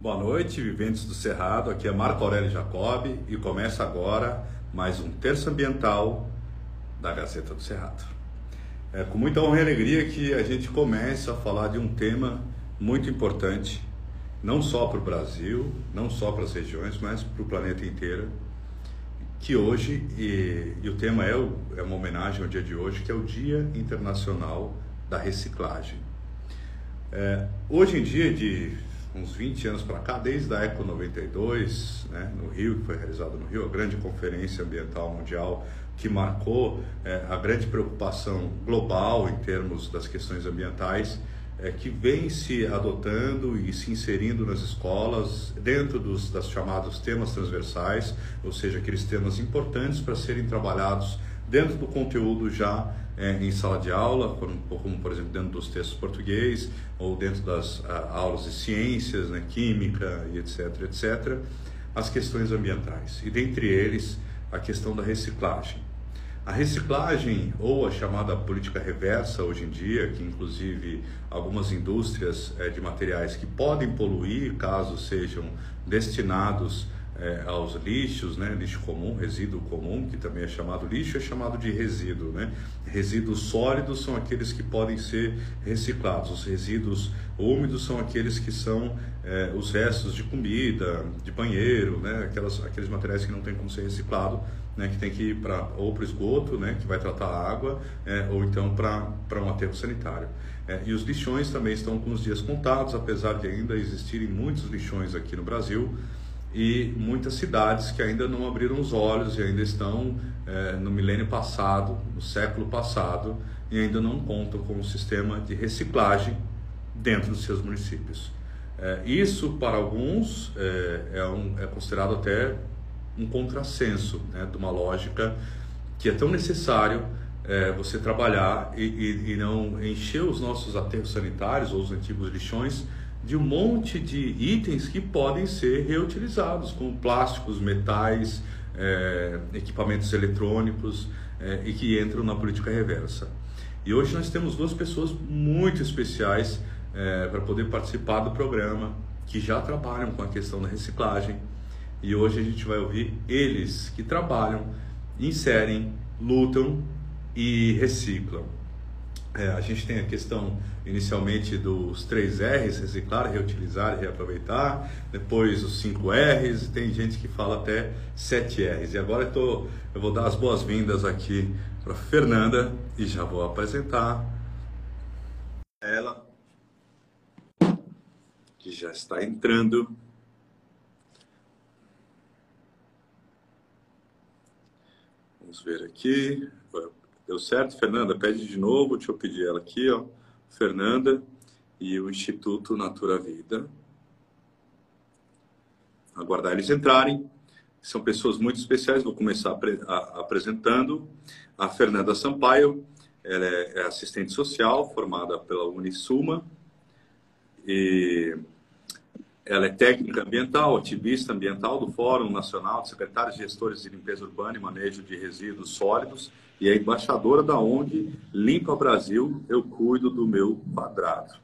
Boa noite, viventes do Cerrado. Aqui é Marco Aurélio Jacobi e começa agora mais um terço ambiental da Gazeta do Cerrado. É com muita honra e alegria que a gente começa a falar de um tema muito importante, não só para o Brasil, não só para as regiões, mas para o planeta inteiro. Que hoje, e, e o tema é, é uma homenagem ao dia de hoje, que é o Dia Internacional da Reciclagem. É, hoje em dia, de uns 20 anos para cá, desde a Eco 92, né, no Rio, que foi realizada no Rio, a grande conferência ambiental mundial que marcou é, a grande preocupação global em termos das questões ambientais, é, que vem se adotando e se inserindo nas escolas dentro dos das chamados temas transversais, ou seja, aqueles temas importantes para serem trabalhados dentro do conteúdo já é, em sala de aula, como, como, por exemplo dentro dos textos português ou dentro das a, aulas de ciências, né, química e etc, etc, as questões ambientais e dentre eles a questão da reciclagem. A reciclagem ou a chamada política reversa hoje em dia, que inclusive algumas indústrias é, de materiais que podem poluir caso sejam destinados é, aos lixos, né? lixo comum, resíduo comum, que também é chamado lixo, é chamado de resíduo. Né? Resíduos sólidos são aqueles que podem ser reciclados, os resíduos úmidos são aqueles que são é, os restos de comida, de banheiro, né? Aquelas, aqueles materiais que não tem como ser reciclado, né? que tem que ir pra, ou para o esgoto, né? que vai tratar a água, é, ou então para um aterro sanitário. É, e os lixões também estão com os dias contados, apesar de ainda existirem muitos lixões aqui no Brasil e muitas cidades que ainda não abriram os olhos e ainda estão é, no milênio passado, no século passado, e ainda não contam com um sistema de reciclagem dentro dos seus municípios. É, isso, para alguns, é, é, um, é, considerado até um contrassenso né, de uma lógica que é tão necessário é, você trabalhar e, e, e não encher os nossos aterros sanitários ou os antigos lixões de um monte de itens que podem ser reutilizados, como plásticos, metais, é, equipamentos eletrônicos é, e que entram na política reversa. E hoje nós temos duas pessoas muito especiais é, para poder participar do programa, que já trabalham com a questão da reciclagem. E hoje a gente vai ouvir eles que trabalham, inserem, lutam e reciclam. É, a gente tem a questão inicialmente dos três R's, reciclar, reutilizar e reaproveitar, depois os cinco R's, tem gente que fala até sete R's. E agora eu, tô, eu vou dar as boas-vindas aqui para Fernanda e já vou apresentar ela, que já está entrando. Vamos ver aqui. Deu certo, Fernanda? Pede de novo, deixa eu pedir ela aqui, ó. Fernanda e o Instituto Natura Vida. Aguardar eles entrarem. São pessoas muito especiais. Vou começar apresentando a Fernanda Sampaio. Ela é, é assistente social, formada pela Unisuma. E ela é técnica ambiental, ativista ambiental do Fórum Nacional de Secretários e Gestores de Limpeza Urbana e Manejo de Resíduos Sólidos e é embaixadora da ONG Limpa Brasil, eu cuido do meu quadrado.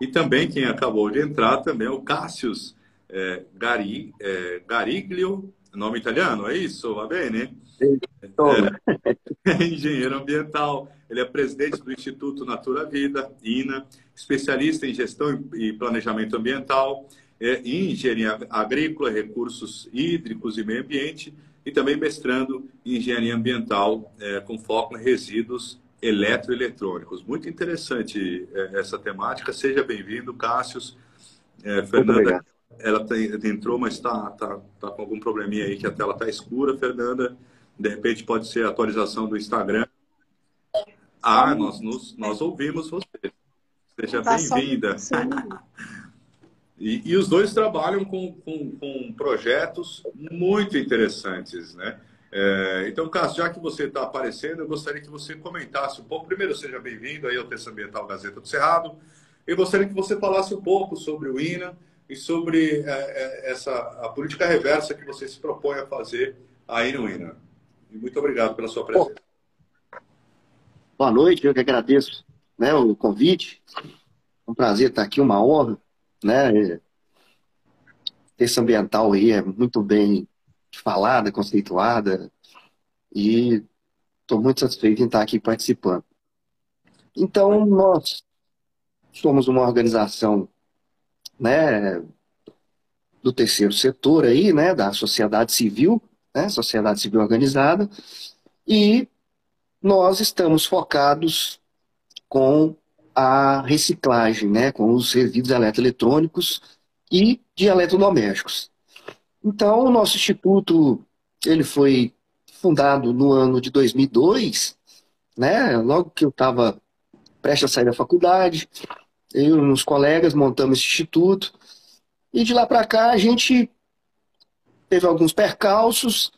E também quem acabou de entrar também é o Cássius é, Gari, é, Gariglio, nome italiano, é isso? Va bene? É, é engenheiro ambiental, ele é presidente do Instituto Natura Vida, INA, especialista em gestão e planejamento ambiental, é, em engenharia agrícola, recursos hídricos e meio ambiente, e também mestrando em engenharia ambiental é, com foco em resíduos eletroeletrônicos. Muito interessante é, essa temática. Seja bem-vindo, Cássius. É, Fernanda, ela tem, entrou, mas está tá, tá com algum probleminha aí que a tela está escura, Fernanda. De repente pode ser a atualização do Instagram. Ah, nós, nos, nós ouvimos você. Seja tá bem-vinda. E, e, os dois trabalham com, com, com projetos muito interessantes, né? É, então, Cássio, já que você está aparecendo, eu gostaria que você comentasse um pouco. Primeiro, seja bem-vindo aí ao Terça Ambiental Gazeta do Cerrado. Eu gostaria que você falasse um pouco sobre o INA e sobre é, é, essa a política reversa que você se propõe a fazer aí no INA. E muito obrigado pela sua presença. Boa noite, eu que agradeço né, o convite. Um prazer estar aqui, uma honra né? terça ambiental aí é muito bem falada, conceituada, e estou muito satisfeito em estar aqui participando. Então, nós somos uma organização né, do terceiro setor aí, né, da sociedade civil, né, sociedade civil organizada, e nós estamos focados com a reciclagem, né, com os resíduos eletroeletrônicos e de eletrodomésticos. Então, o nosso instituto ele foi fundado no ano de 2002, né, logo que eu estava prestes a sair da faculdade, eu e uns colegas montamos esse instituto, e de lá para cá a gente teve alguns percalços,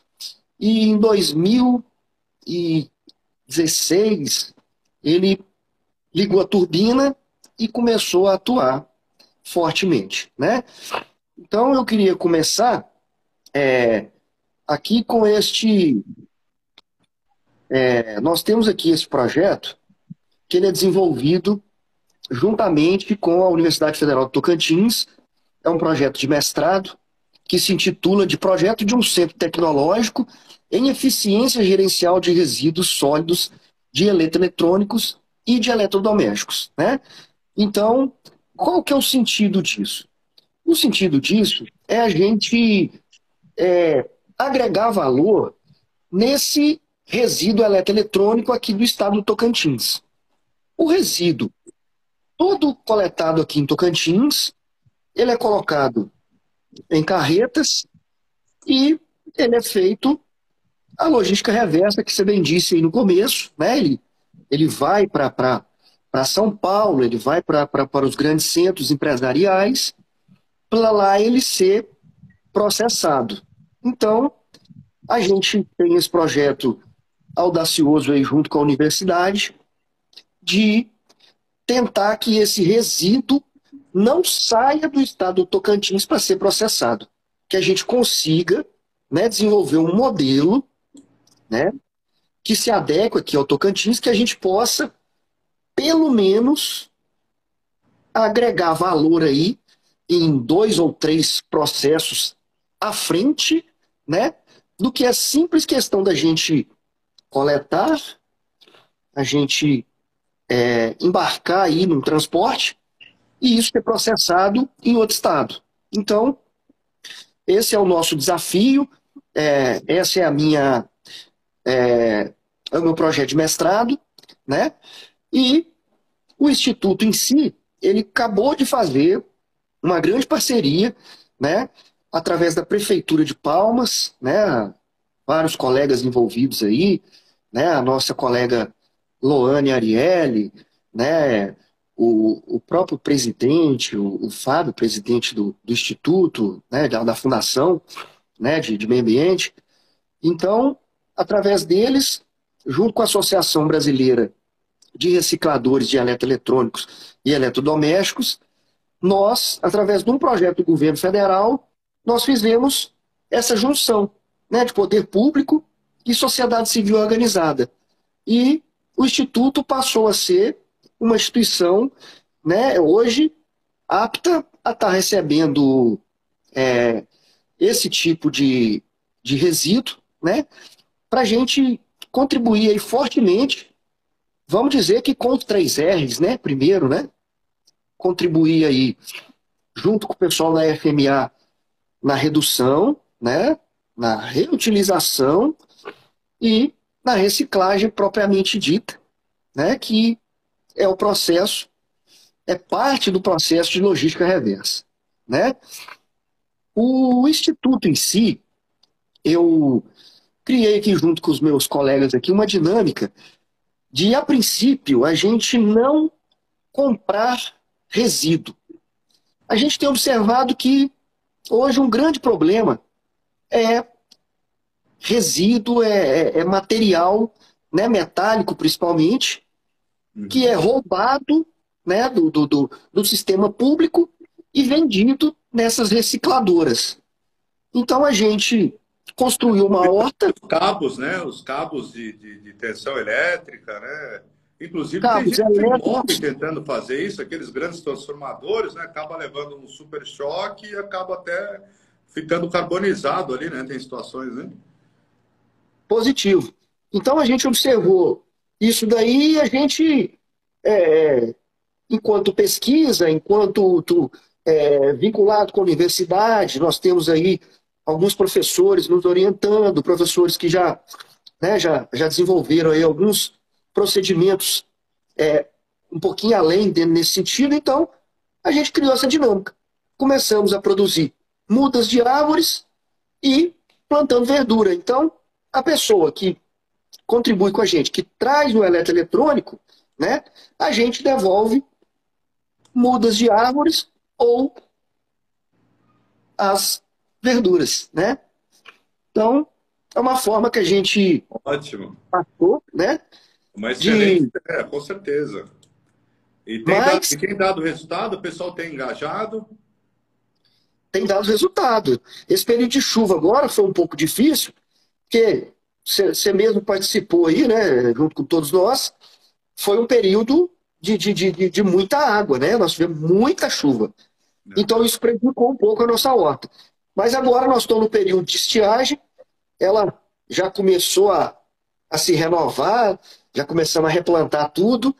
e em 2016 ele ligou a turbina e começou a atuar fortemente, né? Então eu queria começar é, aqui com este. É, nós temos aqui esse projeto que ele é desenvolvido juntamente com a Universidade Federal de Tocantins. É um projeto de mestrado que se intitula de Projeto de um Centro Tecnológico em Eficiência Gerencial de Resíduos Sólidos de Eletroeletrônicos e de Eletrodomésticos. Né? Então, qual que é o sentido disso? O sentido disso é a gente é, agregar valor nesse resíduo eletroeletrônico aqui do estado do Tocantins. O resíduo, todo coletado aqui em Tocantins, ele é colocado em carretas e ele é feito a logística reversa que você bem disse aí no começo, né? Ele, ele vai para São Paulo, ele vai para os grandes centros empresariais, para lá ele ser processado. Então, a gente tem esse projeto audacioso aí junto com a universidade de tentar que esse resíduo não saia do estado do Tocantins para ser processado. Que a gente consiga né, desenvolver um modelo né, que se adeque aqui ao Tocantins, que a gente possa, pelo menos, agregar valor aí em dois ou três processos à frente, né? Do que a simples questão da gente coletar, a gente é, embarcar aí num transporte e isso ser processado em outro estado. Então, esse é o nosso desafio, é, essa é a minha é, é o meu projeto de mestrado, né? E o instituto em si, ele acabou de fazer uma grande parceria, né? através da Prefeitura de Palmas, né, vários colegas envolvidos aí, né, a nossa colega Loane Arielle, né, o, o próprio presidente, o, o Fábio, presidente do, do Instituto, né, da, da Fundação né, de, de Meio Ambiente. Então, através deles, junto com a Associação Brasileira de Recicladores de Eletroeletrônicos e Eletrodomésticos, nós, através de um projeto do governo federal, nós fizemos essa junção né, de poder público e sociedade civil organizada. E o Instituto passou a ser uma instituição, né, hoje, apta a estar recebendo é, esse tipo de, de resíduo, né, para a gente contribuir aí fortemente, vamos dizer que com os três R's, né, primeiro, né, contribuir aí junto com o pessoal da FMA na redução, né, na reutilização e na reciclagem propriamente dita, né, que é o processo, é parte do processo de logística reversa. Né? O Instituto em si, eu criei aqui junto com os meus colegas aqui uma dinâmica de, a princípio, a gente não comprar resíduo. A gente tem observado que Hoje, um grande problema é resíduo, é, é, é material né, metálico, principalmente, uhum. que é roubado né, do, do, do, do sistema público e vendido nessas recicladoras. Então a gente construiu uma horta. Os cabos, né? Os cabos de, de, de tensão elétrica, né? Inclusive, cabos tem gente que morre tentando fazer isso, aqueles grandes transformadores, né? Acaba levando um super choque e acaba até ficando carbonizado ali, né? Tem situações, né? Positivo. Então a gente observou isso daí e a gente, é, enquanto pesquisa, enquanto tu, é, vinculado com a universidade, nós temos aí alguns professores nos orientando, professores que já, né, já, já desenvolveram aí alguns procedimentos é, um pouquinho além nesse sentido, então a gente criou essa dinâmica. Começamos a produzir mudas de árvores e plantando verdura. Então, a pessoa que contribui com a gente, que traz o eletroeletrônico, né, a gente devolve mudas de árvores ou as verduras, né? Então, é uma forma que a gente Ótimo. passou, né? Uma excelente de... é, com certeza. E tem, Mas... dado, e tem dado resultado? O pessoal tem engajado? Tem dado resultado. Esse período de chuva agora foi um pouco difícil, porque você mesmo participou aí, né, junto com todos nós, foi um período de, de, de, de muita água, né? Nós tivemos muita chuva. Então isso prejudicou um pouco a nossa horta. Mas agora nós estamos no período de estiagem, ela já começou a, a se renovar, já começamos a replantar tudo,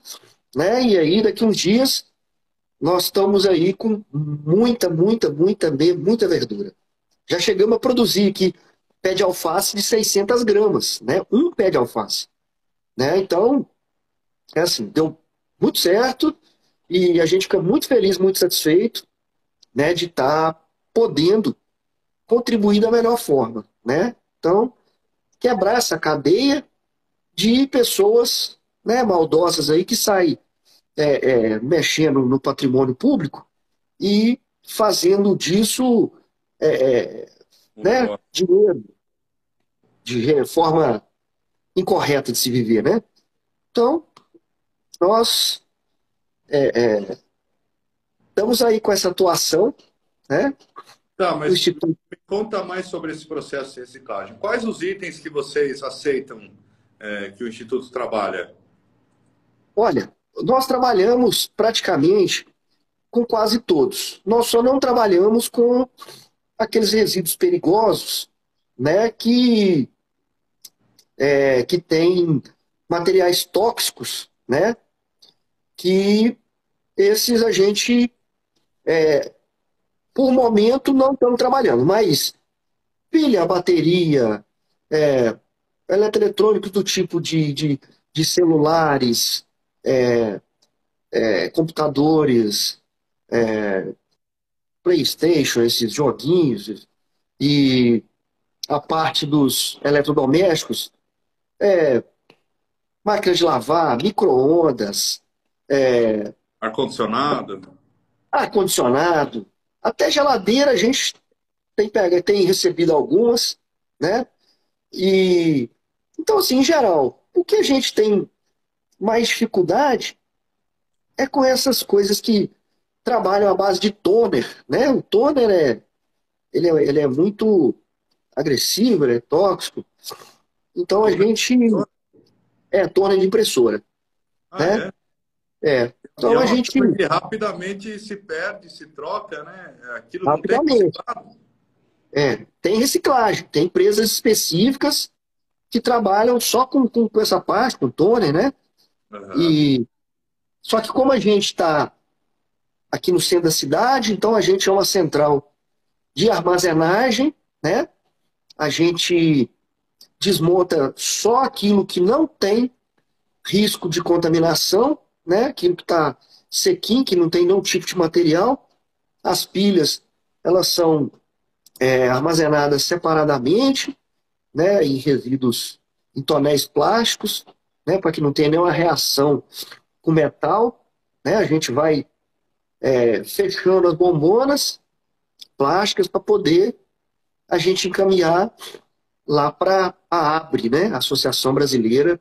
né? E aí daqui uns dias nós estamos aí com muita, muita, muita, muita verdura. Já chegamos a produzir aqui pé de alface de 600 gramas, né? Um pé de alface, né? Então, é assim, deu muito certo e a gente fica muito feliz, muito satisfeito, né? De estar tá podendo contribuir da melhor forma, né? Então, quebrar essa cadeia de pessoas né, maldosas aí que saem é, é, mexendo no patrimônio público e fazendo disso é, é né, dinheiro de forma incorreta de se viver, né? Então, nós é, é, estamos aí com essa atuação, né? Tá, mas Instituto... conta mais sobre esse processo de reciclagem. Quais os itens que vocês aceitam é, que o Instituto trabalha? Olha, nós trabalhamos praticamente com quase todos. Nós só não trabalhamos com aqueles resíduos perigosos, né, que é, que tem materiais tóxicos, né, que esses a gente é, por momento não estamos trabalhando, mas pilha, bateria, é, eletroeletrônicos do tipo de, de, de celulares, é, é, computadores, é, PlayStation, esses joguinhos, e a parte dos eletrodomésticos, é, máquinas de lavar, micro-ondas, é, ar-condicionado. Ar-condicionado. Até geladeira a gente tem, tem recebido algumas, né? E então, assim, em geral, o que a gente tem mais dificuldade é com essas coisas que trabalham à base de toner, né? O toner é, ele é, ele é muito agressivo, ele é tóxico. Então a gente é toner de impressora, ah, né? É. é. Então a gente que rapidamente se perde, se troca, né? Aquilo rapidamente. Tem é, tem reciclagem, tem empresas específicas que trabalham só com, com, com essa parte, com toner, né? Uhum. E, só que como a gente está aqui no centro da cidade, então a gente é uma central de armazenagem, né? A gente desmonta só aquilo que não tem risco de contaminação, né? Aquilo que está sequinho, que não tem nenhum tipo de material. As pilhas, elas são é, armazenadas separadamente, né, em resíduos, em tonéis plásticos, né, para que não tenha nenhuma reação com metal. Né, a gente vai é, fechando as bombonas plásticas para poder a gente encaminhar lá para a ABRE, né, Associação Brasileira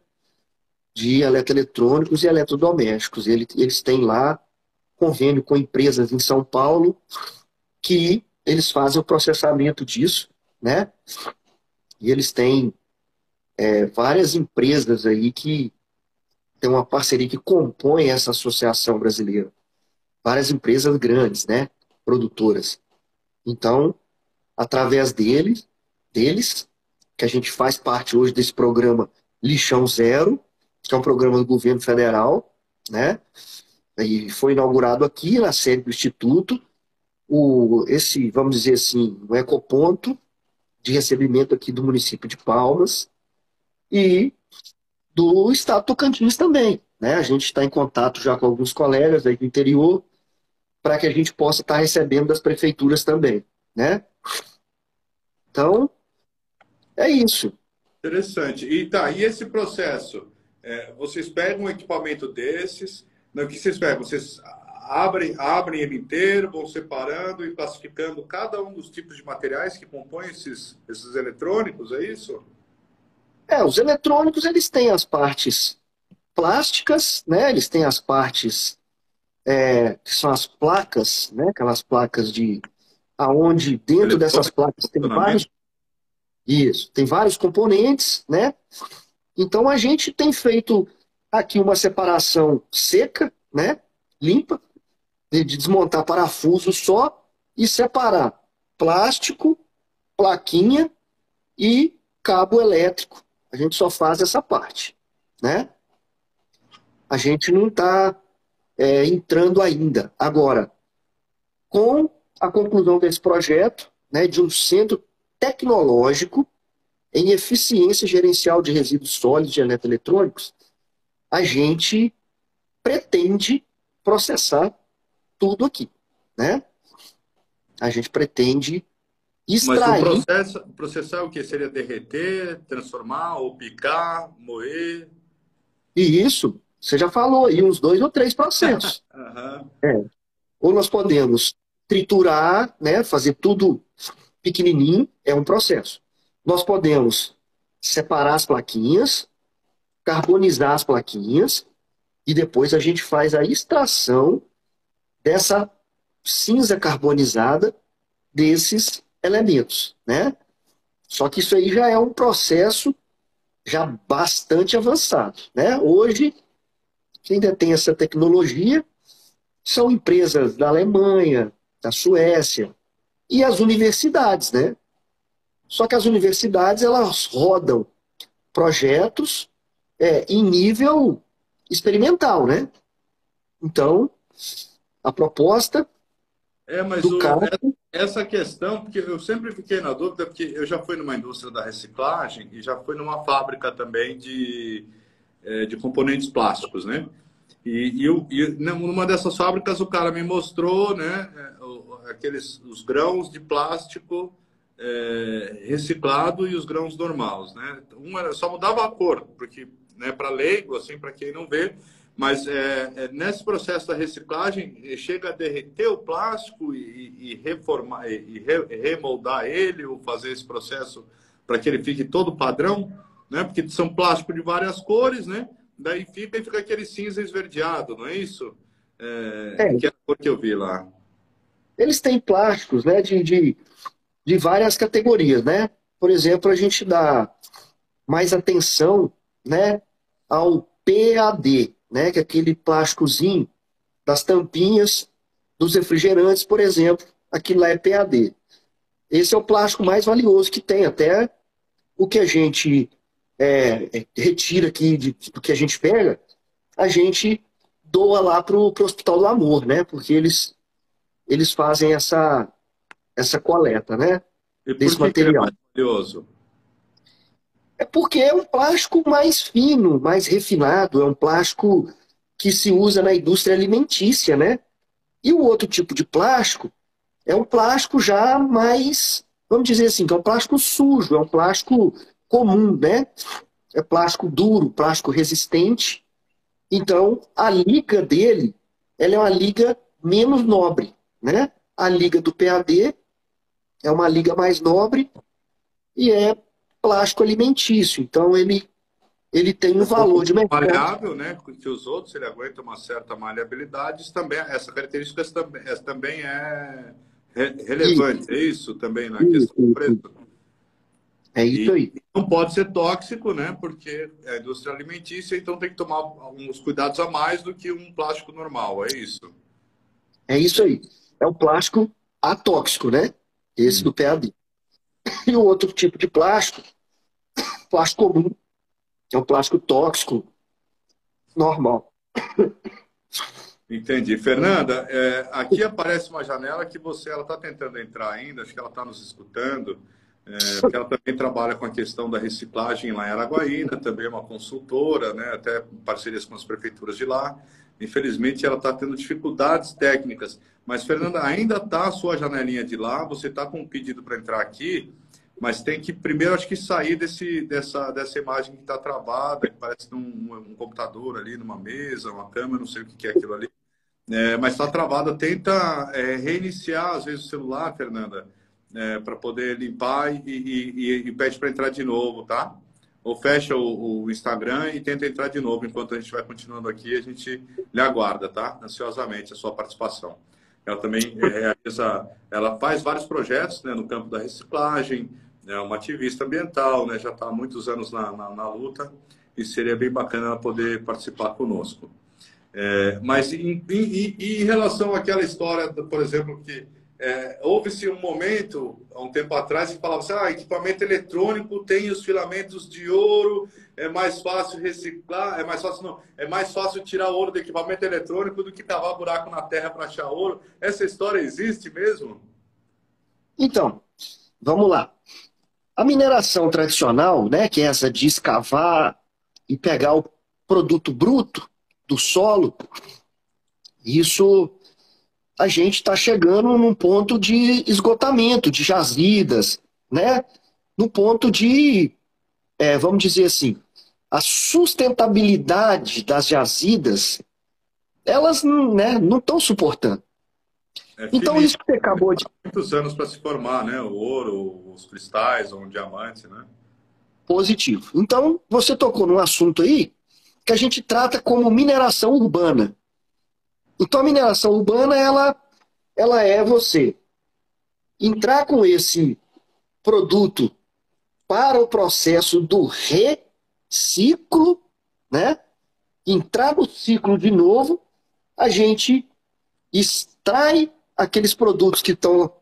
de Eletroeletrônicos e Eletrodomésticos. Eles, têm lá convênio com empresas em São Paulo que eles fazem o processamento disso, né? E eles têm é, várias empresas aí que tem uma parceria que compõe essa associação brasileira. Várias empresas grandes, né? Produtoras. Então, através deles, deles, que a gente faz parte hoje desse programa Lixão Zero, que é um programa do governo federal, né? E foi inaugurado aqui na sede do Instituto, o, esse, vamos dizer assim, o ecoponto de recebimento aqui do município de Palmas e do estado Tocantins também. Né? A gente está em contato já com alguns colegas aí do interior para que a gente possa estar tá recebendo das prefeituras também. Né? Então, é isso. Interessante. E tá, e esse processo? É, vocês pegam um equipamento desses, não, o que vocês pegam? Vocês abrem, abrem ele inteiro, vão separando e classificando cada um dos tipos de materiais que compõem esses, esses eletrônicos, é isso? É, os eletrônicos eles têm as partes plásticas, né? Eles têm as partes é, que são as placas, né? Aquelas placas de aonde dentro dessas placas tem vários isso, tem vários componentes, né? Então a gente tem feito aqui uma separação seca, né? Limpa, de desmontar parafuso só e separar plástico, plaquinha e cabo elétrico. A gente só faz essa parte, né? A gente não está é, entrando ainda. Agora, com a conclusão desse projeto, né, de um centro tecnológico em eficiência gerencial de resíduos sólidos de eletroeletrônicos, a gente pretende processar tudo aqui, né? A gente pretende extrair... Mas o processo, processar o que? Seria derreter, transformar, ou picar, moer? E isso, você já falou aí, uns dois ou três processos. uhum. é. Ou nós podemos triturar, né, fazer tudo pequenininho, é um processo. Nós podemos separar as plaquinhas, carbonizar as plaquinhas, e depois a gente faz a extração dessa cinza carbonizada desses elementos, né? Só que isso aí já é um processo já bastante avançado, né? Hoje, quem detém essa tecnologia são empresas da Alemanha, da Suécia e as universidades, né? Só que as universidades elas rodam projetos é, em nível experimental, né? Então, a proposta é, mas do o, cara... essa questão, porque eu sempre fiquei na dúvida, porque eu já fui numa indústria da reciclagem e já fui numa fábrica também de, é, de componentes plásticos, né? E, e, eu, e numa dessas fábricas o cara me mostrou, né, é, aqueles os grãos de plástico é, reciclado e os grãos normais, né? Um era, só mudava a cor, porque, né, para leigo, assim, para quem não vê, mas é, é, nesse processo da reciclagem, eh, chega a derreter o plástico e, e reformar, e re, remoldar ele, ou fazer esse processo para que ele fique todo padrão, né? Porque são plásticos de várias cores, né? Daí fica e fica aquele cinza esverdeado, não é isso? É, é. Que é a cor que eu vi lá. Eles têm plásticos, né? De, de, de várias categorias, né? Por exemplo, a gente dá mais atenção, né? Ao PAD, né, que é aquele plásticozinho das tampinhas dos refrigerantes, por exemplo, aquilo lá é PAD. Esse é o plástico mais valioso que tem, até o que a gente é, retira aqui de, do que a gente pega, a gente doa lá para o Hospital do Amor, né? Porque eles, eles fazem essa, essa coleta, né? E por desse que material. Que é mais valioso? É porque é um plástico mais fino, mais refinado, é um plástico que se usa na indústria alimentícia, né? E o outro tipo de plástico é um plástico já mais, vamos dizer assim, que é um plástico sujo, é um plástico comum, né? É plástico duro, plástico resistente. Então, a liga dele, ela é uma liga menos nobre, né? A liga do PAD é uma liga mais nobre e é plástico alimentício. Então ele, ele tem um valor de mercado. Maleável, né? Que os outros ele aguenta uma certa maleabilidade. Também, essa característica também, essa também é relevante. Isso. É isso também na isso, questão do preço. É isso aí. E não pode ser tóxico, né? Porque é indústria alimentícia, então tem que tomar alguns cuidados a mais do que um plástico normal, é isso? É isso aí. É o plástico atóxico, né? Esse hum. do PAD. E o outro tipo de plástico, plástico comum, é um plástico tóxico, normal. Entendi. Fernanda, é, aqui aparece uma janela que você ela está tentando entrar ainda, acho que ela está nos escutando, é, porque ela também trabalha com a questão da reciclagem lá em Araguaína, também é uma consultora, né, até parcerias com as prefeituras de lá. Infelizmente, ela está tendo dificuldades técnicas. Mas, Fernanda, ainda está a sua janelinha de lá, você está com um pedido para entrar aqui, mas tem que primeiro, acho que sair desse, dessa, dessa imagem que está travada, que parece um, um, computador ali numa mesa, uma câmera, não sei o que é aquilo ali. É, mas está travada. Tenta é, reiniciar, às vezes, o celular, Fernanda, é, para poder limpar e, e, e pede para entrar de novo, tá? Ou fecha o, o, Instagram e tenta entrar de novo. Enquanto a gente vai continuando aqui, a gente lhe aguarda, tá? Ansiosamente a sua participação. Ela também realiza, ela faz vários projetos né, no campo da reciclagem, é uma ativista ambiental, né? Já está há muitos anos na, na, na, luta e seria bem bacana ela poder participar conosco. É, mas em, em, em, relação àquela história, por exemplo, que é, houve-se um momento, há um tempo atrás, que falava assim, ah, equipamento eletrônico tem os filamentos de ouro, é mais fácil reciclar, é mais fácil não, é mais fácil tirar ouro do equipamento eletrônico do que cavar buraco na terra para achar ouro. Essa história existe mesmo? Então, vamos lá. A mineração tradicional, né, que é essa de escavar e pegar o produto bruto do solo, isso a gente está chegando num ponto de esgotamento de jazidas, né? No ponto de, é, vamos dizer assim, a sustentabilidade das jazidas, elas né, não estão suportando. É, então, isso que você acabou de. Muitos anos para se formar, né? O ouro, os cristais, ou um diamante, né? Positivo. Então, você tocou num assunto aí que a gente trata como mineração urbana. Então, a mineração urbana, ela, ela é você entrar com esse produto para o processo do reciclo, né? Entrar no ciclo de novo, a gente extrai aqueles produtos que estão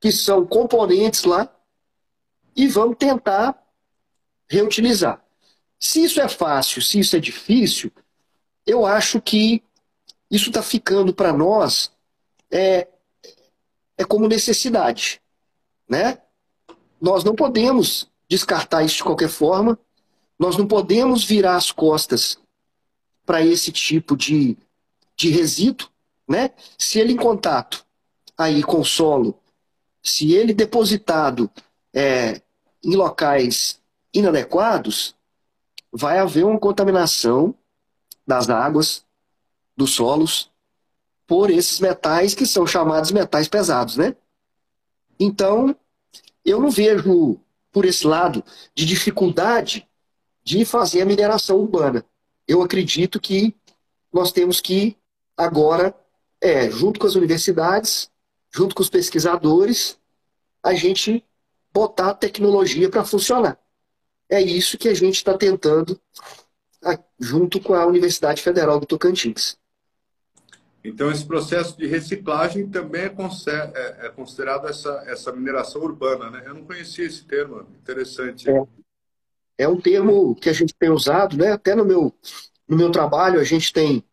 que são componentes lá e vamos tentar reutilizar. Se isso é fácil, se isso é difícil, eu acho que isso está ficando para nós é, é como necessidade, né? Nós não podemos descartar isso de qualquer forma, nós não podemos virar as costas para esse tipo de, de resíduo, né? Se ele em contato aí com solo, se ele depositado é, em locais inadequados, vai haver uma contaminação das águas, dos solos, por esses metais que são chamados metais pesados, né? Então, eu não vejo por esse lado de dificuldade de fazer a mineração urbana. Eu acredito que nós temos que agora é, junto com as universidades, junto com os pesquisadores, a gente botar a tecnologia para funcionar. É isso que a gente está tentando junto com a Universidade Federal do Tocantins. Então, esse processo de reciclagem também é, é, é considerado essa, essa mineração urbana, né? Eu não conhecia esse termo, interessante. É, é um termo que a gente tem usado, né? Até no meu, no meu trabalho a gente tem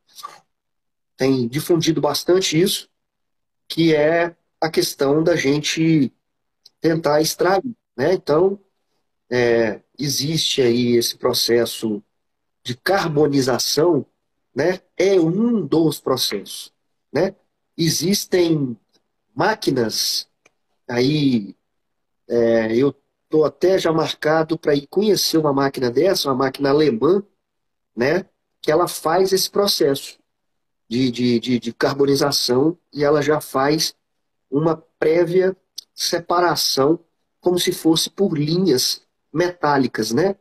tem difundido bastante isso, que é a questão da gente tentar extrair. Né? Então, é, existe aí esse processo de carbonização, né? é um dos processos. Né? Existem máquinas, aí é, eu estou até já marcado para ir conhecer uma máquina dessa, uma máquina alemã, né? que ela faz esse processo de, de, de, de carbonização e ela já faz uma prévia separação, como se fosse por linhas metálicas, né?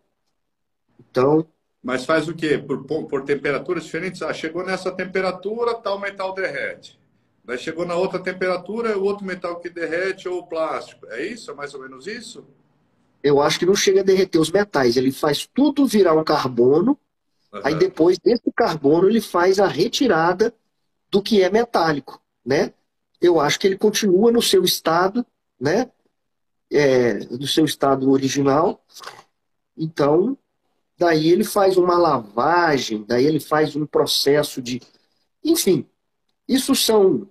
Então. Mas faz o quê? Por, por temperaturas diferentes? Ah, chegou nessa temperatura, tal metal derrete. Daí chegou na outra temperatura, é o outro metal que derrete ou o plástico. É isso? É mais ou menos isso? Eu acho que não chega a derreter os metais. Ele faz tudo virar um carbono Uhum. Aí depois desse carbono ele faz a retirada do que é metálico, né? Eu acho que ele continua no seu estado, né? é, do seu estado original. Então, daí ele faz uma lavagem, daí ele faz um processo de. Enfim, isso são,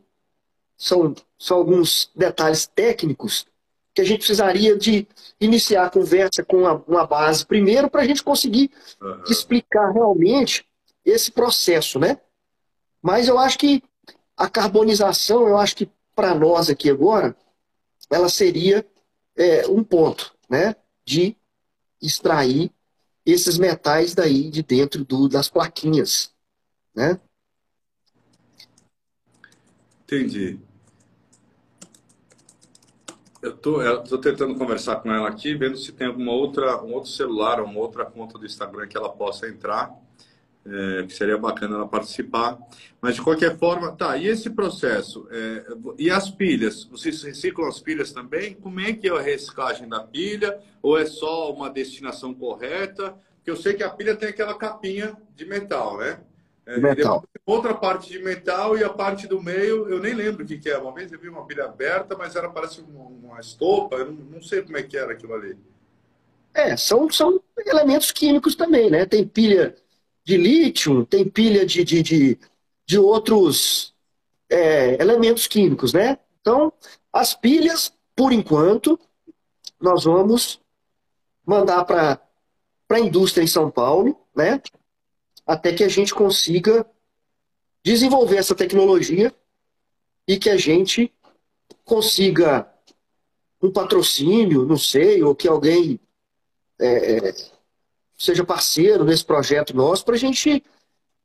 são, são alguns detalhes técnicos que a gente precisaria de iniciar a conversa com uma, uma base primeiro para a gente conseguir uhum. explicar realmente esse processo, né? Mas eu acho que a carbonização, eu acho que para nós aqui agora, ela seria é, um ponto, né? De extrair esses metais daí de dentro do, das plaquinhas, né? Entendi. Eu estou tentando conversar com ela aqui, vendo se tem alguma outra, um outro celular, uma outra conta do Instagram que ela possa entrar é, que seria bacana ela participar. Mas, de qualquer forma, tá, e esse processo? É, e as pilhas? Vocês reciclam as pilhas também? Como é que é a reciclagem da pilha? Ou é só uma destinação correta? Porque eu sei que a pilha tem aquela capinha de metal, né? É, metal. Outra parte de metal e a parte do meio, eu nem lembro o que, que é. Uma vez eu vi uma pilha aberta, mas era parece uma, uma estopa, eu não, não sei como é que era aquilo ali. É, são, são elementos químicos também, né? Tem pilha de lítio, tem pilha de, de, de, de outros é, elementos químicos, né? Então, as pilhas, por enquanto, nós vamos mandar para a indústria em São Paulo, né? Até que a gente consiga desenvolver essa tecnologia e que a gente consiga um patrocínio, não sei, ou que alguém é, é seja parceiro nesse projeto nosso, para a gente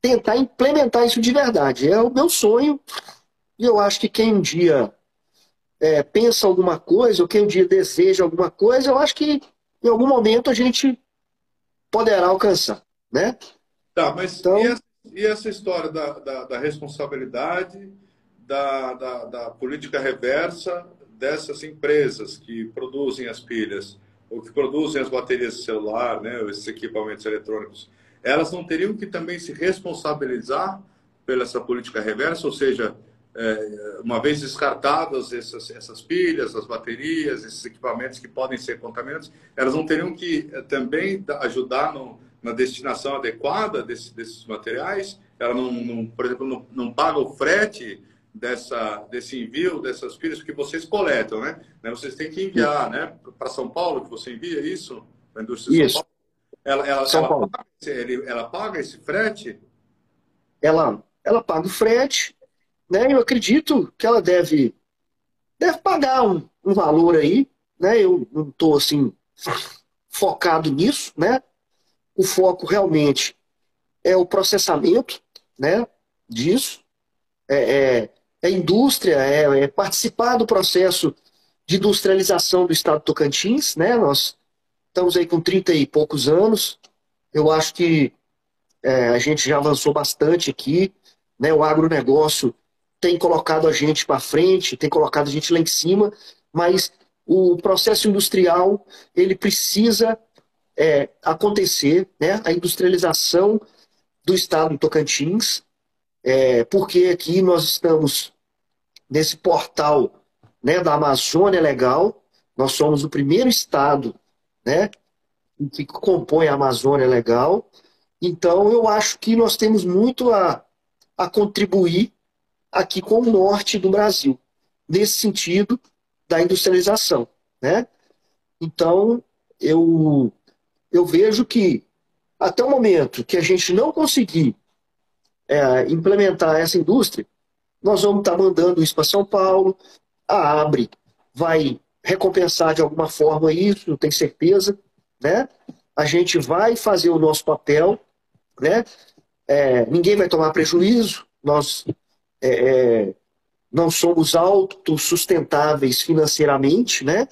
tentar implementar isso de verdade. É o meu sonho, e eu acho que quem um dia é, pensa alguma coisa, ou quem um dia deseja alguma coisa, eu acho que em algum momento a gente poderá alcançar. Né? Tá, mas então, e, essa, e essa história da, da, da responsabilidade, da, da, da política reversa dessas empresas que produzem as pilhas? ou que produzem as baterias de celular, né, esses equipamentos eletrônicos, elas não teriam que também se responsabilizar pela essa política reversa, ou seja, é, uma vez descartadas essas, essas pilhas, as baterias, esses equipamentos que podem ser contaminantes, elas não teriam que é, também ajudar no, na destinação adequada desse, desses materiais? Ela não, não por exemplo, não, não paga o frete dessa, desse envio dessas pilhas que vocês coletam, né? né? Vocês têm que enviar, né? Para São Paulo, que você envia isso? Para a indústria isso. São Paulo? Ela, ela, São ela, Paulo. Paga, ela paga esse frete? Ela, ela paga o frete, né? Eu acredito que ela deve, deve pagar um, um valor aí, né? Eu não estou, assim, focado nisso, né? O foco realmente é o processamento, né? Disso. É, é, é indústria, é, é, participar do processo de industrialização do estado do Tocantins, né? Nós estamos aí com 30 e poucos anos. Eu acho que é, a gente já avançou bastante aqui, né? O agronegócio tem colocado a gente para frente, tem colocado a gente lá em cima, mas o processo industrial ele precisa é, acontecer, né? A industrialização do estado do Tocantins, é, porque aqui nós estamos nesse portal né, da Amazônia Legal, nós somos o primeiro estado né, que compõe a Amazônia Legal, então eu acho que nós temos muito a, a contribuir aqui com o norte do Brasil, nesse sentido da industrialização. Né? Então, eu, eu vejo que até o momento que a gente não conseguir é, implementar essa indústria, nós vamos estar mandando isso para São Paulo, a Abre vai recompensar de alguma forma isso, eu tenho certeza, né? A gente vai fazer o nosso papel, né? É, ninguém vai tomar prejuízo, nós é, é não somos autossustentáveis financeiramente, né?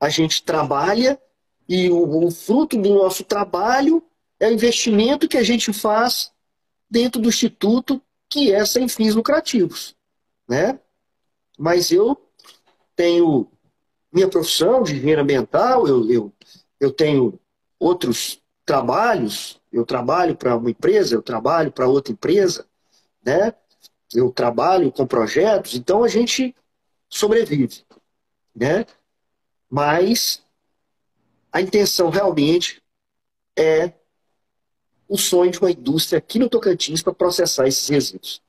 A gente trabalha e o, o fruto do nosso trabalho é o investimento que a gente faz dentro do Instituto, que é sem fins lucrativos. Né? Mas eu tenho minha profissão de engenheiro ambiental, eu, eu, eu tenho outros trabalhos, eu trabalho para uma empresa, eu trabalho para outra empresa, né? eu trabalho com projetos, então a gente sobrevive. Né? Mas a intenção realmente é o sonho de uma indústria aqui no Tocantins para processar esses resíduos.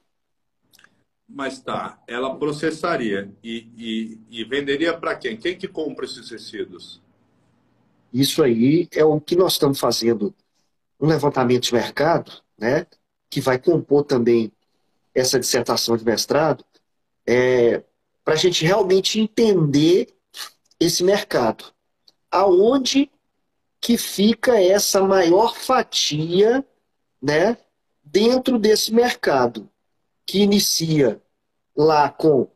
Mas tá, ela processaria e, e, e venderia para quem? Quem que compra esses resíduos? Isso aí é o que nós estamos fazendo, um levantamento de mercado, né, que vai compor também essa dissertação de mestrado, é, para a gente realmente entender esse mercado. Aonde que fica essa maior fatia né, dentro desse mercado, que inicia lá com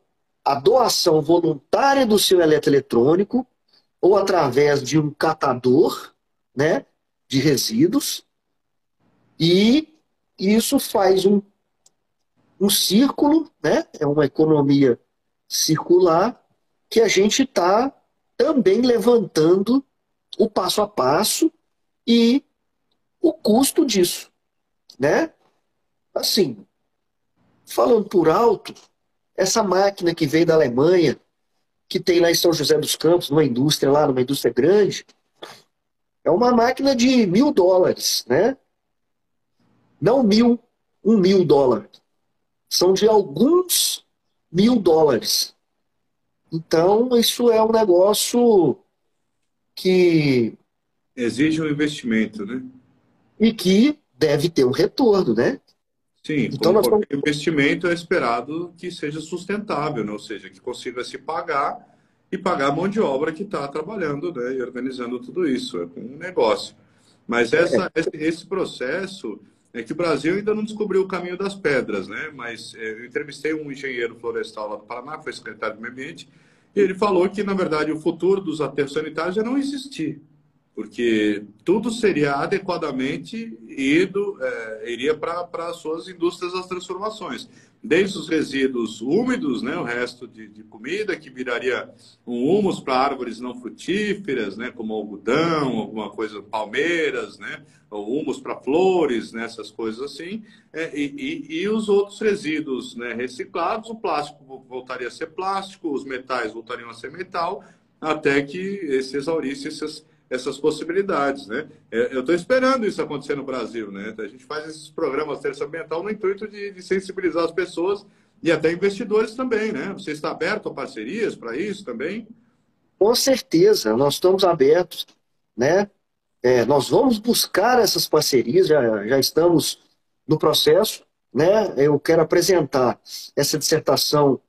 a doação voluntária do seu eletroeletrônico ou através de um catador né, de resíduos, e isso faz um, um círculo, né, é uma economia circular, que a gente está também levantando o passo a passo e o custo disso, né? Assim, falando por alto, essa máquina que veio da Alemanha, que tem lá em São José dos Campos, numa indústria lá, numa indústria grande, é uma máquina de mil dólares, né? Não mil, um mil dólares. São de alguns mil dólares. Então, isso é um negócio que. Exige um investimento, né? E que deve ter um retorno, né? Sim, então, nós vamos... investimento é esperado que seja sustentável, né? ou seja, que consiga se pagar e pagar a mão de obra que está trabalhando né? e organizando tudo isso. É um negócio. Mas essa, é. esse processo é que o Brasil ainda não descobriu o caminho das pedras, né? Mas é, eu entrevistei um engenheiro florestal lá do Paraná, foi secretário do Meio Ambiente, e ele falou que, na verdade, o futuro dos aterros sanitários já não existir, porque tudo seria adequadamente ido, é, iria para as suas indústrias das transformações. Desde os resíduos úmidos, né, o resto de, de comida, que viraria um humus para árvores não frutíferas, né, como algodão, alguma coisa, palmeiras, né, humus para flores, né, essas coisas assim, é, e, e, e, os outros resíduos né, reciclados, o plástico voltaria a ser plástico, os metais voltariam a ser metal, até que se exaurisse essas, essas possibilidades. Né? É, eu estou esperando isso acontecer no Brasil. Né? A gente faz esses programas terça ambiental no intuito de, de sensibilizar as pessoas e até investidores também. Né? Você está aberto a parcerias para isso também? Com certeza, nós estamos abertos. Né? É, nós vamos buscar essas parcerias, já, já estamos no processo. Né? Eu quero apresentar essa dissertação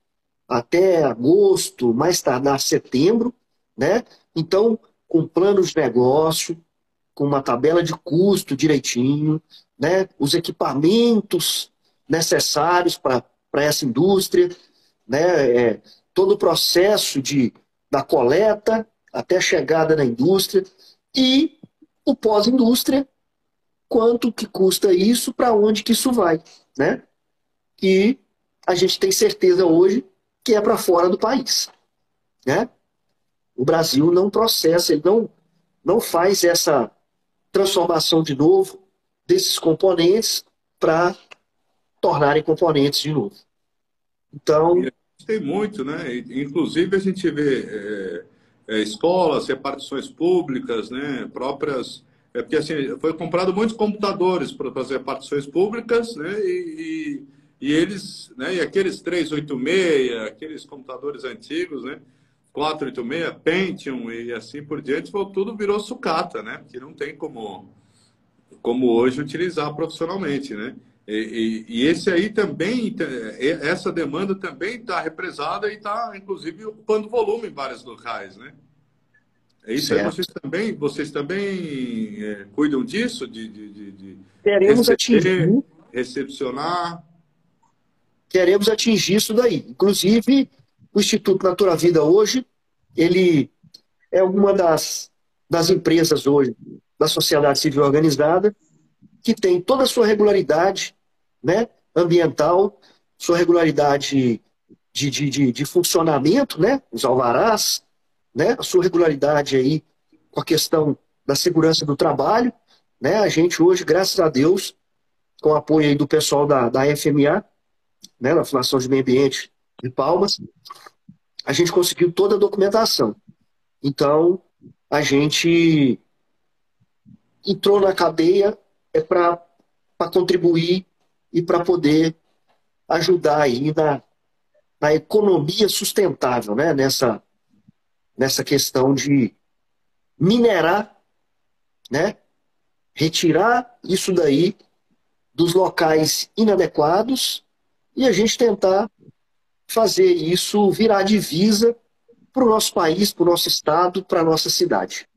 até agosto, mais tardar setembro. Né? Então, com plano de negócio, com uma tabela de custo direitinho, né? os equipamentos necessários para essa indústria, né? É, todo o processo de, da coleta até a chegada na indústria e o pós-indústria, quanto que custa isso, para onde que isso vai, né? E a gente tem certeza hoje que é para fora do país, né? O Brasil não processa, ele não, não faz essa transformação de novo desses componentes para tornarem componentes de novo. Então. Tem muito, né? Inclusive a gente vê é, é, escolas, repartições públicas, né, próprias. É porque assim, foi comprado muitos computadores para fazer repartições públicas, né, e, e, e, eles, né, e aqueles 386, aqueles computadores antigos, né, 486, Pentium e assim por diante, tudo virou sucata, né, que não tem como, como hoje utilizar profissionalmente, né. E, e, e, esse aí também, essa demanda também está represada e está, inclusive, ocupando volume em vários locais, né? É isso aí, vocês também, vocês também é, cuidam disso? De, de, de, de Queremos receber, atingir. Recepcionar? Queremos atingir isso daí. Inclusive, o Instituto Natura Vida hoje, ele é uma das, das empresas hoje, da sociedade civil organizada, que tem toda a sua regularidade né, ambiental, sua regularidade de, de, de, de, funcionamento, né, os alvarás, né, a sua regularidade aí com a questão da segurança do trabalho. Né, a gente hoje, graças a Deus, com o apoio aí do pessoal da, da FMA, né, da Fundação de Meio Ambiente de Palmas, a gente conseguiu toda a documentação. Então, a gente entrou na cadeia é para contribuir e para poder ajudar aí na, na economia sustentável, né? nessa, nessa questão de minerar, né? retirar isso daí dos locais inadequados e a gente tentar fazer isso virar divisa para o nosso país, para o nosso estado, para a nossa cidade.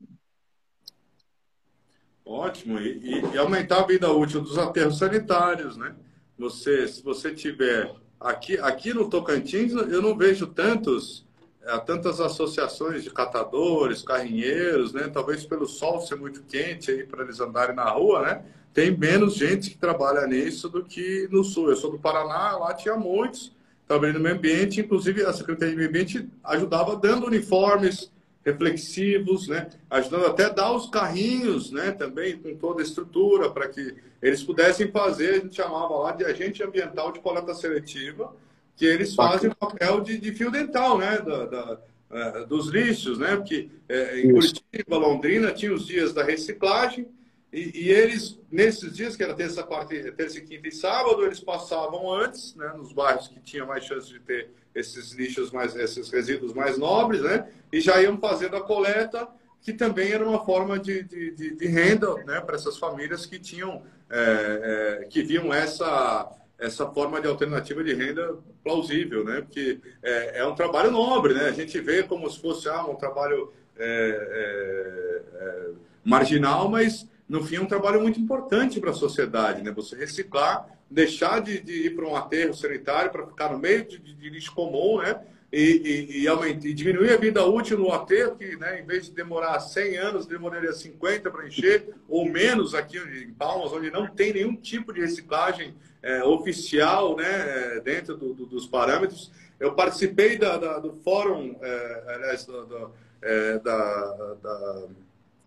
Ótimo. E, e, aumentar a vida útil dos aterros sanitários, né? Você, se você tiver aqui, aqui no Tocantins, eu não vejo tantos, é, tantas associações de catadores, carrinheiros, né? Talvez pelo sol ser muito quente aí para eles andarem na rua, né? Tem menos gente que trabalha nisso do que no sul. Eu sou do Paraná, lá tinha muitos trabalhando no meio ambiente, inclusive a Secretaria de Meio Ambiente ajudava dando uniformes reflexivos, né? ajudando até a dar os carrinhos né? também com toda a estrutura para que eles pudessem fazer, a gente chamava lá de agente ambiental de coleta seletiva, que eles fazem o papel de, de fio dental né? da, da uh, dos lixos, né? porque é, em Curitiba, Londrina, tinha os dias da reciclagem, e, e, eles, nesses dias, que era terça, quarta, terça, quinta e sábado, eles passavam antes, né, nos bairros que tinham mais chance de ter esses lixos mais, esses resíduos mais nobres, né, e já iam fazendo a coleta, que também era uma forma de, de, de, de renda, né, para essas famílias que tinham, é, é, que viam essa essa forma de alternativa de renda plausível, né, porque é, é um trabalho nobre, né, a gente vê como se fosse ah, um trabalho é, é, é, marginal, mas no fim, é um trabalho muito importante para a sociedade, né? Você reciclar, deixar de, de ir para um aterro sanitário para ficar no meio de, de, lixo comum, né? E, e, e, aumentar, e, diminuir a vida útil no aterro, que né, em vez de demorar 100 anos, demoraria 50 para encher, ou menos aqui em Palmas, onde não tem nenhum tipo de reciclagem é, oficial né, é, dentro do, do, dos parâmetros. Eu participei da, da, do fórum, é, aliás, do, é, da, da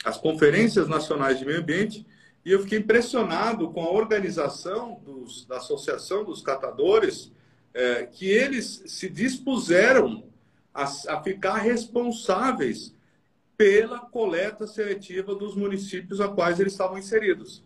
as conferências nacionais de meio ambiente e eu fiquei impressionado com a organização dos, da Associação dos Catadores, é, que eles se dispuseram a, a, ficar responsáveis pela coleta seletiva dos municípios a quais eles estavam inseridos.